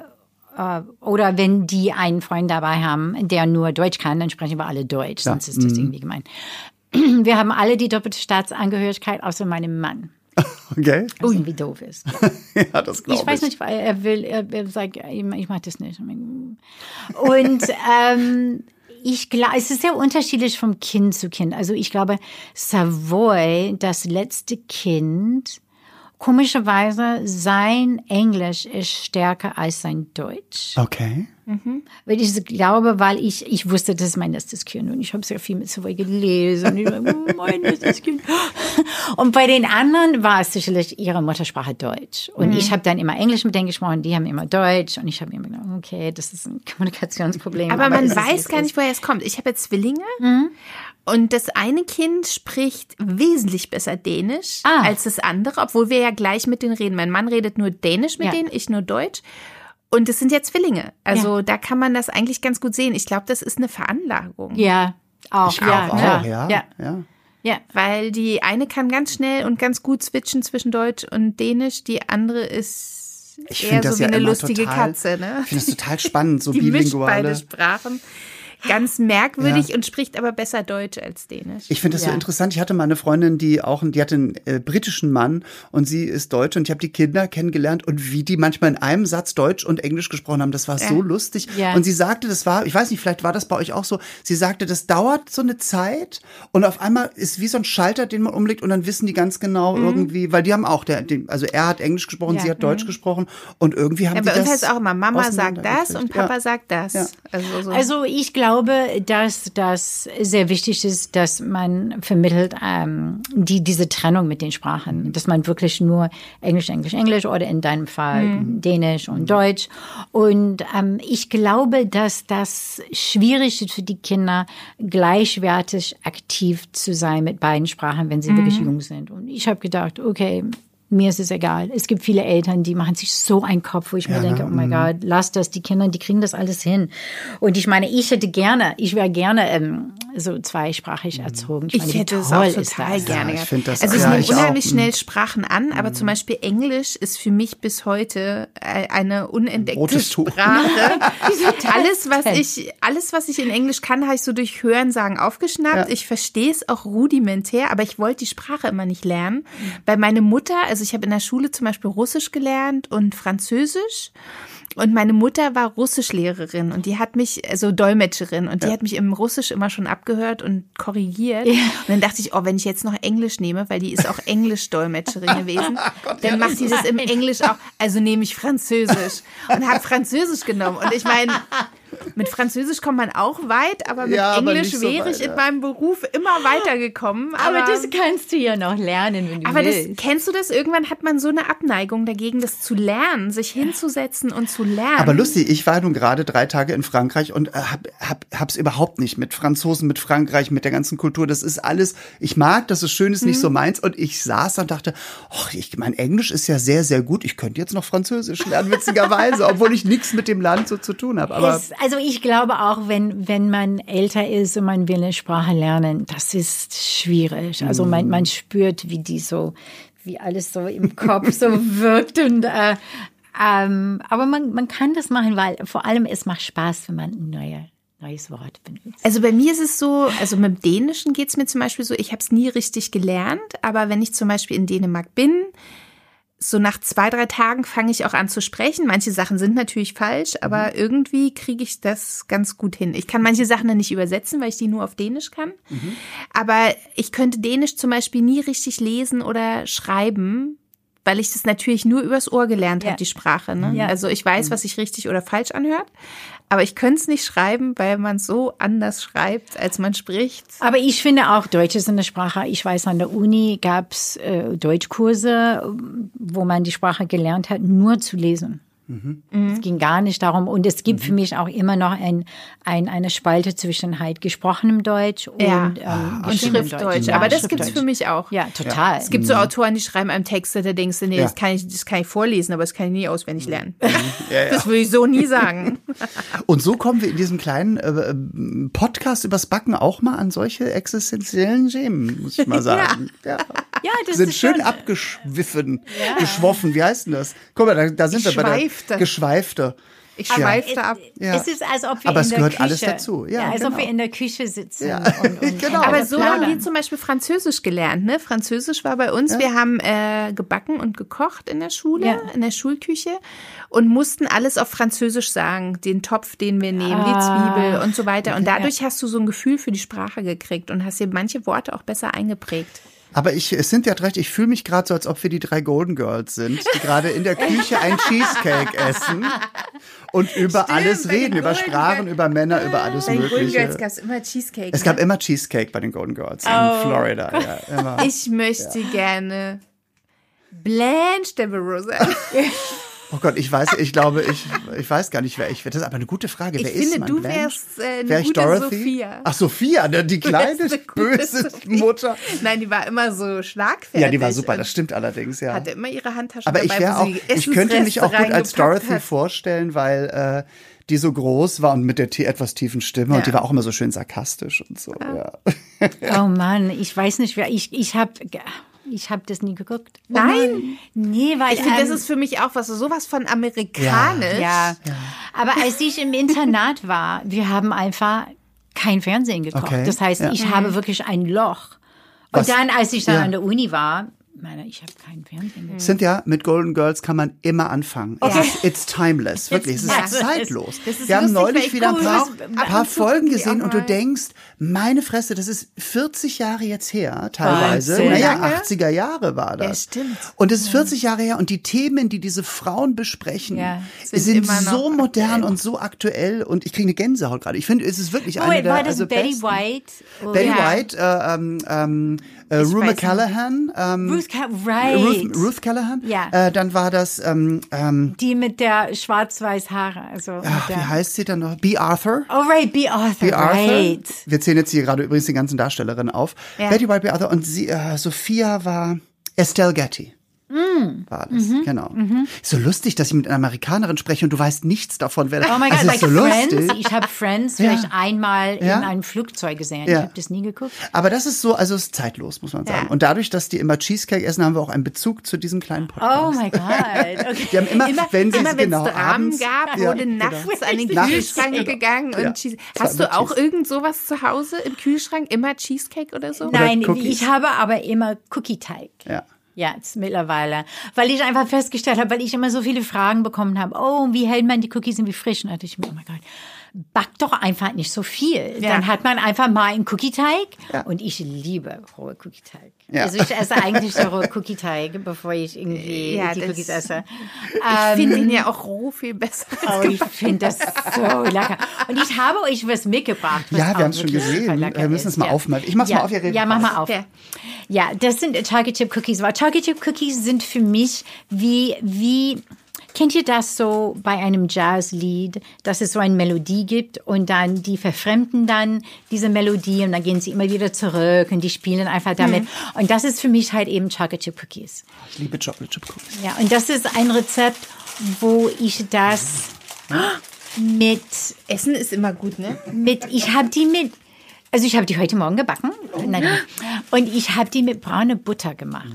äh, oder wenn die einen Freund dabei haben, der nur Deutsch kann, dann sprechen wir alle Deutsch, sonst ist Mhm. das irgendwie gemein. Wir haben alle die doppelte Staatsangehörigkeit, außer meinem Mann, Okay. was irgendwie doof ist. Ja, das glaube Ich ich. weiß nicht, weil er will, er, er sagt, ich ich mach das nicht. Und ähm, ich glaube, es ist sehr unterschiedlich vom Kind zu Kind. Also ich glaube, Savoy, das letzte Kind, komischerweise sein Englisch ist stärker als sein Deutsch. Okay. Weil ich glaube, weil ich, ich wusste, das ist mein letztes Kind und ich habe sehr viel mit Savoy gelesen. Und ich war, oh, mein letztes Kind. Und bei den anderen war es sicherlich ihre Muttersprache Deutsch. Und ich habe dann immer Englisch mit denen gesprochen, die haben immer Deutsch. Und ich habe immer gedacht, okay, das ist ein Kommunikationsproblem. Aber man ist, wie weiß gar nicht, woher es kommt. Ich habe jetzt Zwillinge Mhm. Und das eine Kind spricht wesentlich besser Dänisch Ah. als das andere, obwohl wir ja gleich mit denen reden. Mein Mann redet nur Dänisch mit Ja. denen, ich nur Deutsch. Und es sind ja Zwillinge. Also da kann man das eigentlich ganz gut sehen. Ich glaube, das ist eine Veranlagung. Ja, auch. Ich ja, auch, ja. ja. ja. Ja. Weil die eine kann ganz schnell und ganz gut switchen zwischen Deutsch und Dänisch, die andere ist Ich eher so das wie ja eine lustige total, Katze, ne? Ich finde das total spannend, so Die mischt beide bilinguale. Sprachen. Ganz merkwürdig und spricht aber besser Deutsch als Dänisch. Ich finde das so Ja. interessant. Ich hatte mal eine Freundin, die auch, die hatte einen äh, britischen Mann und sie ist Deutsche und ich habe die Kinder kennengelernt und wie die manchmal in einem Satz Deutsch und Englisch gesprochen haben, das war so lustig. Ja. Und sie sagte, das war, ich weiß nicht, vielleicht war das bei euch auch so. Sie sagte, das dauert so eine Zeit und auf einmal ist wie so ein Schalter, den man umlegt und dann wissen die ganz genau Mhm. irgendwie, weil die haben auch, der, den, also er hat Englisch gesprochen, Ja. sie hat Deutsch gesprochen und irgendwie haben Ja, die bei uns das heißt es auch immer, Mama sagt das und Papa ja. sagt das. Ja. Also, so. Also ich glaube, dass das sehr wichtig ist, dass man vermittelt ähm, die diese Trennung mit den Sprachen, dass man wirklich nur Englisch, Englisch, Englisch oder in deinem Fall Dänisch und Deutsch. Und ähm, ich glaube, dass das schwierig ist für die Kinder, gleichwertig aktiv zu sein mit beiden Sprachen, wenn sie wirklich jung sind. Und ich habe gedacht, okay. Mir ist es egal. Es gibt viele Eltern, die machen sich so einen Kopf, wo ich mir denke, oh mein Gott, lass das, die Kinder, die kriegen das alles hin. Und ich meine, ich hätte gerne, ich wäre gerne ähm, so zweisprachig erzogen. ich meine, hätte es auch total gerne ich gehabt. find das- also ich ja, nehme ich auch. unheimlich Mhm. schnell Sprachen an, aber zum Beispiel Englisch ist für mich bis heute äh, eine unentdeckte. Sprache. alles, was ich, alles, was ich in Englisch kann, habe ich so durch Hörensagen aufgeschnappt. Ich verstehe es auch rudimentär, aber ich wollte die Sprache immer nicht lernen. Weil meine Mutter, also ich habe in der Schule zum Beispiel Russisch gelernt und Französisch. Und meine Mutter war Russischlehrerin und die hat mich, also Dolmetscherin, und die hat mich im Russisch immer schon abgehört und korrigiert. Und dann dachte ich, oh, wenn ich jetzt noch Englisch nehme, weil die ist auch Englisch-Dolmetscherin gewesen, dann macht die das im Englisch auch. Also nehme ich Französisch und habe Französisch genommen. Und ich meine, mit Französisch kommt man auch weit, aber mit Ja, aber Englisch so wäre weit, ich in meinem Beruf immer weitergekommen. Aber, Aber das kannst du ja noch lernen, wenn du aber willst. kennst du das? Irgendwann hat man so eine Abneigung dagegen, das zu lernen, sich hinzusetzen und zu lernen. Aber lustig, ich war nun gerade drei Tage in Frankreich und äh, hab, hab, hab's überhaupt nicht mit Franzosen, mit Frankreich, mit der ganzen Kultur. Das ist alles, ich mag, das ist schön, ist nicht so Mhm. meins. Und ich saß und dachte, ach, ich, mein Englisch ist ja sehr, sehr gut. Ich könnte jetzt noch Französisch lernen, witzigerweise, obwohl ich nichts mit dem Land so zu tun habe. Aber Es, also ich glaube auch, wenn, wenn man älter ist und man will eine Sprache lernen, das ist schwierig. Also man, man spürt, wie die so, wie alles so im Kopf so wirkt und äh, ähm, aber man, man kann das machen, weil vor allem es macht Spaß, wenn man ein neue, neues Wort benutzt. Also bei mir ist es so, also mit dem Dänischen geht's mir zum Beispiel so, ich habe es nie richtig gelernt, aber wenn ich zum Beispiel in Dänemark bin, so nach zwei, drei Tagen fange ich auch an zu sprechen. Manche Sachen sind natürlich falsch, aber irgendwie kriege ich das ganz gut hin. Ich kann manche Sachen dann nicht übersetzen, weil ich die nur auf Dänisch kann. Aber ich könnte Dänisch zum Beispiel nie richtig lesen oder schreiben, weil ich das natürlich nur übers Ohr gelernt Ja. habe, die Sprache. Ne? Ja. Also ich weiß, was sich richtig oder falsch anhört, aber ich könnte es nicht schreiben, weil man so anders schreibt, als man spricht. Aber ich finde auch, Deutsch ist eine Sprache. Ich weiß, an der Uni gab's äh, Deutschkurse, wo man die Sprache gelernt hat, nur zu lesen. Es ging gar nicht darum. Und es gibt für mich auch immer noch ein, ein, eine Spalte zwischen halt gesprochenem Deutsch und, Ja. ähm, Und Schriftdeutsch. Ja, aber das gibt's Schriftdeutsch. für mich auch. Ja, total. Es gibt so Autoren, die schreiben einem Texte, da denkst du, nee, Ja. das, kann ich, das kann ich vorlesen, aber das kann ich nie auswendig lernen. Das würde ich so nie sagen. Und so kommen wir in diesem kleinen äh, äh, Podcast übers Backen auch mal an solche existenziellen Themen, muss ich mal sagen. ja. ja, das sind ist schön schon, abgeschwiffen, geschwoffen, wie heißt denn das? Guck mal, da, da sind wir bei der Geschweifte. Geschweifte. Ich schweifte ab. Ja. Es ist, als ob wir Aber in es der gehört Küche, alles dazu. Ja, als genau. ob wir in der Küche sitzen. Ja. Und, und, Genau. Aber so haben wir zum Beispiel Französisch gelernt. Ne? Französisch war bei uns, wir haben äh, gebacken und gekocht in der Schule, Ja. in der Schulküche und mussten alles auf Französisch sagen. Den Topf, den wir nehmen, die Ah. Zwiebel und so weiter. Und dadurch hast du so ein Gefühl für die Sprache gekriegt und hast dir manche Worte auch besser eingeprägt. Aber ich, es sind ja recht, ich fühle mich gerade so, als ob wir die drei Golden Girls sind, die gerade in der Küche ein Cheesecake essen und über alles bei den reden, über Golden Sprachen, über Männer, über alles Bei den Golden Mögliche. Girls gab es immer Cheesecake. Es gab ne? immer Cheesecake bei den Golden Girls in Oh. Florida. Ja, immer. Ich möchte gerne Blanche Devereaux sein. Oh Gott, ich weiß, ich glaube, ich, ich weiß gar nicht, wer ich wäre. Das ist aber eine gute Frage. Ich wer ist finde, du Blanche? wärst äh, eine Wär ich gute Dorothy? Sophia. Ach, Sophia, ne, die kleine, böse Sophia. Mutter. Nein, die war immer so schlagfertig. Ja, die war super, das stimmt allerdings, ja. Hatte immer ihre Handtasche Aber ich dabei, wäre wo auch, ich könnte mich auch gut als Dorothy hat. vorstellen, weil äh, die so groß war und mit der etwas tiefen Stimme Ja. und die war auch immer so schön sarkastisch und so. Ja. Oh Mann, ich weiß nicht, wer ich ich habe ich habe das nie geguckt. Nein. Nee, weil Ich finde, das ähm, ist für mich auch was, sowas von amerikanisch. ja. Aber als ich im Internat war, wir haben einfach kein Fernsehen gekocht. Okay, Das heißt, ja. ich habe wirklich ein Loch. Was- Und dann, als ich dann Ja. an der Uni war, meine, ich habe kein Fernsehen gekocht. Cynthia, mit Golden Girls kann man immer anfangen. Es Okay. ist, it's timeless, wirklich. Es ist timeless. zeitlos. Das ist Wir haben lustig, weil neulich ich wieder ein paar, sowas- ein paar zu Folgen gesehen und du denkst, meine Fresse, das ist 40 Jahre jetzt her, teilweise. Wahnsinn. Naja, Lange? 80er Jahre war das. Ja, stimmt. Und es ist 40 Jahre her und die Themen, die diese Frauen besprechen, Ja, sind sind, so modern und so aktuell und ich kriege eine Gänsehaut gerade. Ich finde, es ist wirklich Oh, eine wait, der war das also Betty besten. White? Oder- Betty Ja. White, äh, ähm, ähm, äh, Rue weiß McCallaghan, ähm, Ruth, Ca- right. Ruth, Ruth Callahan. Ja. Äh, dann war das, ähm, ähm, Die mit der schwarz-weiß Haare. Also ach, wie heißt sie dann noch? B. Arthur. Oh, right, B. Arthur. B. Arthur. Right. Wir zählen jetzt hier gerade übrigens die ganzen Darstellerinnen auf. Ja. Betty White, B. Arthur und sie, äh, Sophia war Estelle Getty. Mm. War das, Mhm. genau. So lustig, dass ich mit einer Amerikanerin spreche und du weißt nichts davon. Wer, Oh God, ist like so Friends. lustig. Ich habe Friends Ja. vielleicht einmal Ja. in einem Flugzeug gesehen. Ja. Ich habe das nie geguckt. Aber das ist so, also es ist zeitlos, muss man sagen. Und dadurch, dass die immer Cheesecake essen, haben wir auch einen Bezug zu diesem kleinen Podcast. Oh my God. Okay. Die haben immer, wenn sie immer wenn genau es Dramen abends, gab, wurde genau. nachts an den Kühlschrank genau. gegangen und. Cheese. Hast du auch Cheesecake. irgend sowas zu Hause im Kühlschrank? Immer Cheesecake oder so? Nein, Cookies. ich habe aber immer Cookie-Teig. Ja. Jetzt mittlerweile. Weil ich einfach festgestellt habe, weil ich immer so viele Fragen bekommen habe. Oh, wie hält man die Cookies und wie frisch? Und da dachte ich mir, oh mein Gott, back doch einfach nicht so viel. Ja. Dann hat man einfach mal einen Cookie-Teig. Ja. Und ich liebe rohe Cookie-Teig. Ja. Also ich esse eigentlich so rohe Cookie-Teig, bevor ich irgendwie Ja, die Cookies esse. Ich finde ihn ja auch roh viel besser. Oh, ich finde das so lecker. Und ich habe euch was mitgebracht. Was Ja, wir haben es schon gesehen. Wir müssen es mal aufmachen. Ich mach's ja. mal auf, ihr redet Ja, mach mal auf. Ja. Das sind Chocolate Chip Cookies. Chocolate Chip Cookies sind für mich wie, wie, kennt ihr das so bei einem Jazzlied, dass es so eine Melodie gibt und dann die verfremden dann diese Melodie und dann gehen sie immer wieder zurück und die spielen einfach damit. Und das ist für mich halt eben Chocolate Chip Cookies. Ich liebe Chocolate Chip Cookies. Ja, und das ist ein Rezept, wo ich das mit Essen ist immer gut, ne? mit, ich habe die mit, also ich habe die heute Morgen gebacken Nein. und ich habe die mit braune Butter gemacht.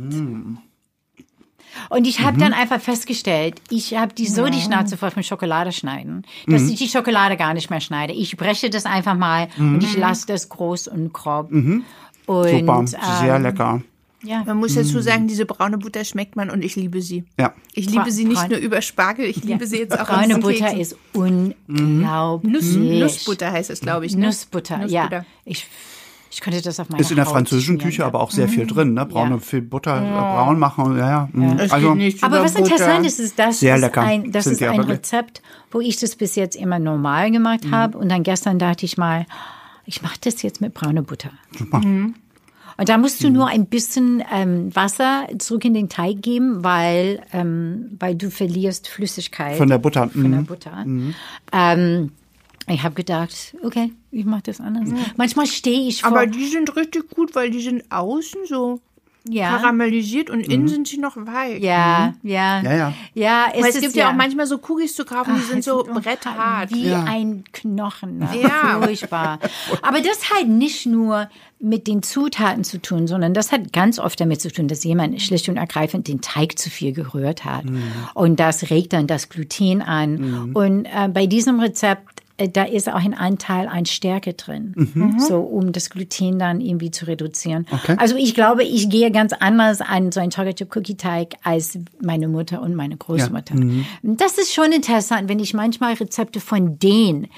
Und ich habe dann einfach festgestellt, ich habe die so die Schnauze voll von Schokolade schneiden, dass ich die Schokolade gar nicht mehr schneide. Ich breche das einfach mal und ich lasse das groß und grob. Und, Super, sehr ähm, lecker. Ja. Man muss dazu sagen, diese braune Butter schmeckt man und ich liebe sie. Ja. Ich liebe Bra- sie nicht braun- nur über Spargel, ich liebe sie jetzt auch Braune Butter Keksen. ist unglaublich. Nuss, Nussbutter heißt es, glaube ich. Ne? Nussbutter, Nussbutter. ja. Ich, ich könnte das auf meine Ist in der Haut französischen Küche ja. aber auch sehr viel drin, ne? Braune Ja. viel Butter, äh, braun machen, ja, ja. mhm. Es Also, Aber was interessant ist, ist, das Sehr ist lecker ein, das sind ist ein. Rezept, wo ich das bis jetzt immer normal gemacht Mhm. habe. Und dann gestern dachte ich mal, ich mache das jetzt mit braune Butter. super. Und da musst du Mhm. nur ein bisschen ähm, Wasser zurück in den Teig geben, weil, ähm, weil du verlierst Flüssigkeit Von der Butter. von der mhm. Butter. Ähm, ich habe gedacht, okay, ich mache das anders. Manchmal stehe ich vor. Aber die sind richtig gut, weil die sind außen so ja, karamellisiert und innen sind sie noch weich. ja, ja, Ja, ja. ja. Es Weil es ist gibt ja. auch manchmal so Cookies zu kaufen, die sind so bretthart. Wie Ja. ein Knochen. Ne? Ja. Furchtbar. Aber das hat nicht nur mit den Zutaten zu tun, sondern das hat ganz oft damit zu tun, dass jemand schlicht und ergreifend den Teig zu viel gerührt hat. Und das regt dann das Gluten an. Und äh, bei diesem Rezept da ist auch ein Anteil an Stärke drin, so um das Gluten dann irgendwie zu reduzieren. Okay. Also ich glaube, ich gehe ganz anders an so einen Chocolate Chip Cookie Teig als meine Mutter und meine Großmutter. Das ist schon interessant, wenn ich manchmal Rezepte von denen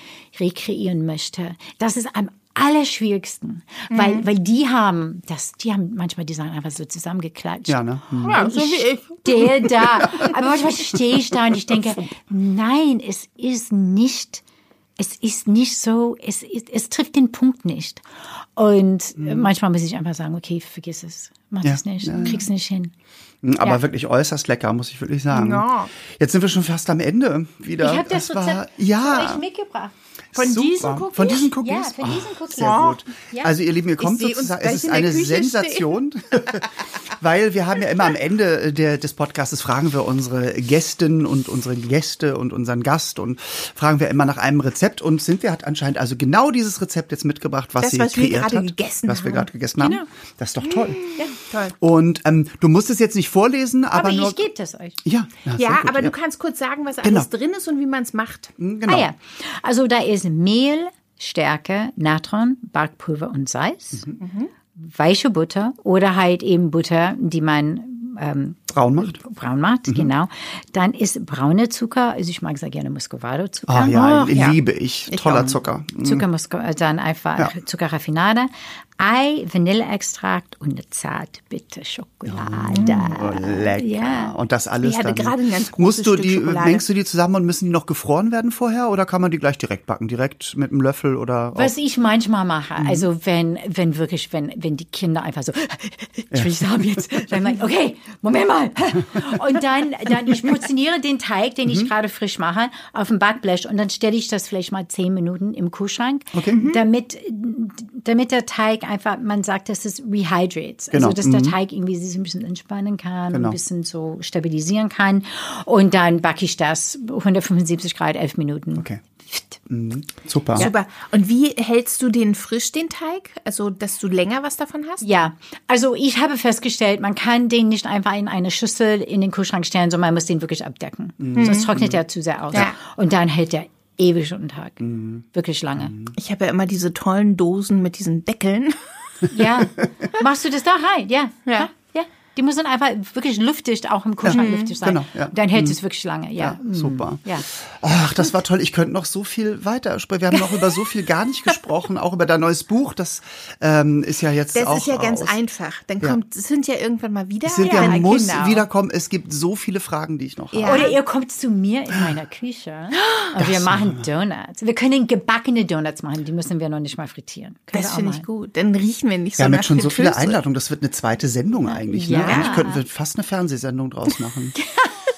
rekreieren möchte. Das ist am allerschwierigsten, weil weil die haben das, die haben manchmal die Sachen einfach so zusammengeklatscht. Ja, ne? Mhm. Ja, so wie ich. stehe da. Aber manchmal stehe ich da und ich denke, nein, es ist nicht, es ist nicht so, es, ist, es trifft den Punkt nicht. Und äh, manchmal muss ich einfach sagen, okay, vergiss es, mach Ja, das nicht, krieg's nicht hin. Mhm, Aber Ja. wirklich äußerst lecker, muss ich wirklich sagen. Ja. Jetzt sind wir schon fast am Ende wieder. Ich habe das Es war, Rezept für ja, euch mitgebracht. Von super. diesen Cookies? Von diesen Cookies? Ja, von diesen Ach, Cookies. Sehr gut. Ja. Also ihr Lieben, ihr kommt sozusagen, es ist eine Sensation, weil wir haben ja immer am Ende der, des Podcasts fragen wir unsere Gästinnen und unsere Gäste und unseren Gast und fragen wir immer nach einem Rezept und Cynthia hat anscheinend also genau dieses Rezept jetzt mitgebracht, was Das, sie was wir kreiert gerade hat. gegessen was wir haben. gerade gegessen haben. Das ist doch toll. Ja, toll. Und ähm, du musst es jetzt nicht vorlesen, aber, Aber ich gebe das euch. ja, ja, gut, aber ja. du kannst kurz sagen, was Genau. alles drin ist und wie man es macht. Genau. Ah ja, also da ist Mehl, Stärke, Natron, Backpulver und Salz, weiche Butter oder halt eben Butter, die man ähm, Braun macht. braun macht, genau. Dann ist braune Zucker, also ich mag sehr gerne Muscovado-Zucker. Ah ja, Ach, ja. liebe ich. Toller auch. Zucker. Zucker, Musco, äh, dann einfach Ja. Zuckerraffinade, Ei, Vanilleextrakt und eine zartbitte Schokolade. Oh, lecker. Ja. Und das alles Ich hatte dann. gerade ein ganz Musst du Stück die, Schokolade. mengst du die zusammen und müssen die noch gefroren werden vorher oder kann man die gleich direkt backen? Direkt mit einem Löffel oder? Was ich manchmal mache, Mhm. also wenn, wenn wirklich, wenn, wenn die Kinder einfach so, ich will es haben jetzt, dann meine ich, okay, Moment mal. Und dann, dann ich portioniere den Teig, den Mhm. ich gerade frisch mache, auf dem Backblech und dann stelle ich das vielleicht mal zehn Minuten im Kühlschrank, Okay. Mhm. damit, damit der Teig einfach, man sagt, dass es rehydrates, Genau. also dass der Teig irgendwie sich ein bisschen entspannen kann und Genau. ein bisschen so stabilisieren kann. Und dann backe ich das 175 Grad, elf Minuten. Okay. Mhm. Super. Super. Und wie hältst du den frisch, den Teig? Also, dass du länger was davon hast? Ja, also ich habe festgestellt, man kann den nicht einfach in eine Schüssel in den Kühlschrank stellen, sondern man muss den wirklich abdecken. Sonst trocknet er zu sehr aus. Ja. Und dann hält er ewig und Tag. Wirklich lange. Ich habe ja immer diese tollen Dosen mit diesen Deckeln. Ja. Machst du das da rein? Ja. Ja. Ja. Die müssen einfach wirklich luftdicht, auch im Kühlschrank luftdicht sein. genau, ja. Dann hält es wirklich lange, ja. Ja, super. Ja. Ach, das war toll. Ich könnte noch so viel weiter sprechen. Wir haben noch über so viel gar nicht gesprochen, auch über dein neues Buch. Das ähm, ist ja jetzt Das auch ist ja ganz aus. einfach. Dann Ja. kommt, es sind ja irgendwann mal wieder. Sind Ja, ja, muss genau. wiederkommen. Es gibt so viele Fragen, die ich noch habe. Ja. Oder ihr kommt zu mir in meiner Küche und wir machen Donuts. Wir können gebackene Donuts machen, die müssen wir noch nicht mal frittieren. Können Das finde ich gut. Dann riechen wir nicht so Wir haben jetzt schon so viele. Einladungen. Das wird eine zweite Sendung eigentlich. Ne? Ja. Eigentlich könnten wir fast eine Fernsehsendung draus machen.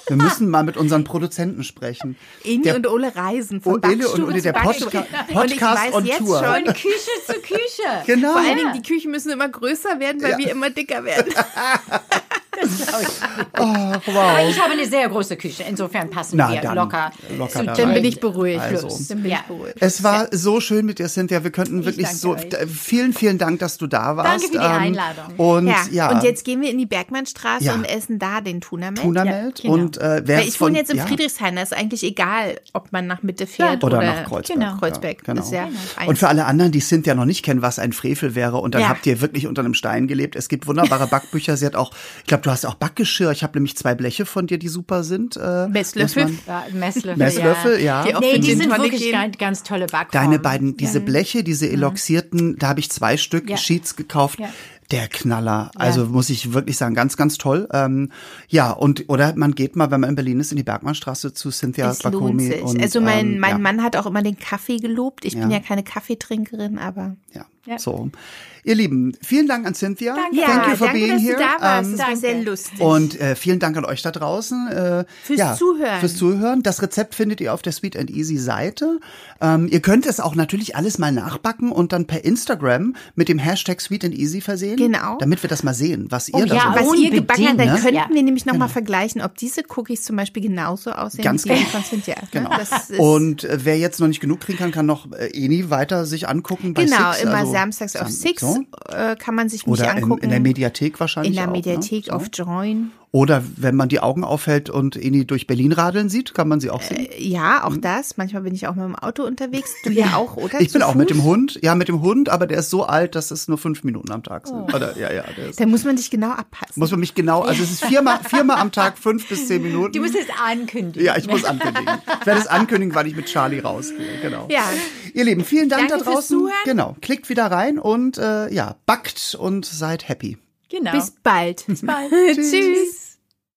Wir müssen mal mit unseren Produzenten sprechen. Inni Der- und Ole Reisen Oh, von Ele und Backstube Uli, zu der Backstube. Podca- Und Podcast ich weiß jetzt Tour. schon, Küche zu Küche. Genau. vor allen Dingen die Küchen müssen immer größer werden, weil Ja. wir immer dicker werden. Ach, wow. Aber ich habe eine sehr große Küche, insofern passen Na, wir dann locker. locker zu da Dann bin ich beruhigt. Also. Dann bin Ja. ich beruhigt. Es war so schön mit dir, Cynthia. Wir könnten wirklich so. euch. d- Vielen, vielen Dank, dass du da warst. Danke für die Ähm, Einladung. Und ja. ja, und jetzt gehen wir in die Bergmannstraße Ja. und essen da den Tunamelt. Tunamelt. Ja, genau. Und äh, wer Weil ich von, wohne jetzt in ja, Friedrichshain, da ist eigentlich egal, ob man nach Mitte fährt Oder oder, nach Kreuzberg. Genau. Kreuzberg. Ja, genau. Ist ja eins. Und für alle anderen, die Cynthia noch nicht kennen, was ein Frevel wäre, und dann Ja. habt ihr wirklich unter einem Stein gelebt. Es gibt wunderbare Backbücher. Sie hat auch, ich glaube, du hast auch Backgeschirr. Ich habe nämlich zwei Bleche von dir, die super sind. Äh, Messlöffel. Ja, Messlöffel, Messlöffel, ja. Die auch Nee, die sind Tonic wirklich gehen. ganz, ganz tolle Backformen. Deine beiden, diese Bleche, diese eloxierten, da habe ich zwei Stück Ja. Sheets gekauft. Ja. Der Knaller. Also muss ich wirklich sagen, ganz, ganz toll. Ähm, ja, und oder man geht mal, wenn man in Berlin ist, in die Bergmannstraße zu Cynthia Es lohnt Bakomi. sich. Und, also mein, ähm, mein ja, Mann hat auch immer den Kaffee gelobt. Ich bin Ja. ja keine Kaffeetrinkerin, aber Ja, Ja. so. Ihr Lieben, vielen Dank an Cynthia. Danke. Thank you for danke, being dass here. du da warst. Ähm, das war sehr lustig. Und äh, vielen Dank an euch da draußen. Äh, Fürs ja, Zuhören. Fürs Zuhören. Das Rezept findet ihr auf der Sweet and Easy Seite. Ähm, ihr könnt es auch natürlich alles mal nachbacken und dann per Instagram mit dem Hashtag Sweet and Easy versehen. Genau. Damit wir das mal sehen, was ihr Oh da ja, so was ihr unbedingt, gebacken habt, dann ne? könnten Ja. wir nämlich nochmal Genau. vergleichen, ob diese Cookies zum Beispiel genauso aussehen Ganz wie die genau. von Cynthia. Genau. Das ist, Und äh, wer jetzt noch nicht genug kriegen kann, kann noch äh, Eni weiter sich angucken bei genau, Six. immer also samstags auf Sam- Six so. äh, kann man sich mich Oder in, angucken. in der Mediathek wahrscheinlich In der auch, Mediathek ne? so. auf Join. Oder wenn man die Augen aufhält und Eni durch Berlin radeln sieht, kann man sie auch sehen. Ja, auch das. Manchmal bin ich auch mit dem Auto unterwegs. Du ja auch, oder? Ich bin Zu auch mit dem? Hund. Ja, mit dem Hund, aber der ist so alt, dass es nur fünf Minuten am Tag sind. Oh. Oder, ja, ja, der ist, Da muss man dich genau abpassen. muss man mich genau, also es ist viermal, viermal am Tag, fünf bis zehn Minuten. Du musst es ankündigen. ja, ich muss ankündigen. Ich werde es ankündigen, wann ich mit Charlie rausgehe. Genau. Ja. Ihr Lieben, vielen Dank Danke da draußen. Genau. Klickt wieder rein und äh, ja, backt und seid happy. Genau. Bis bald. Bis bald. Tschüss.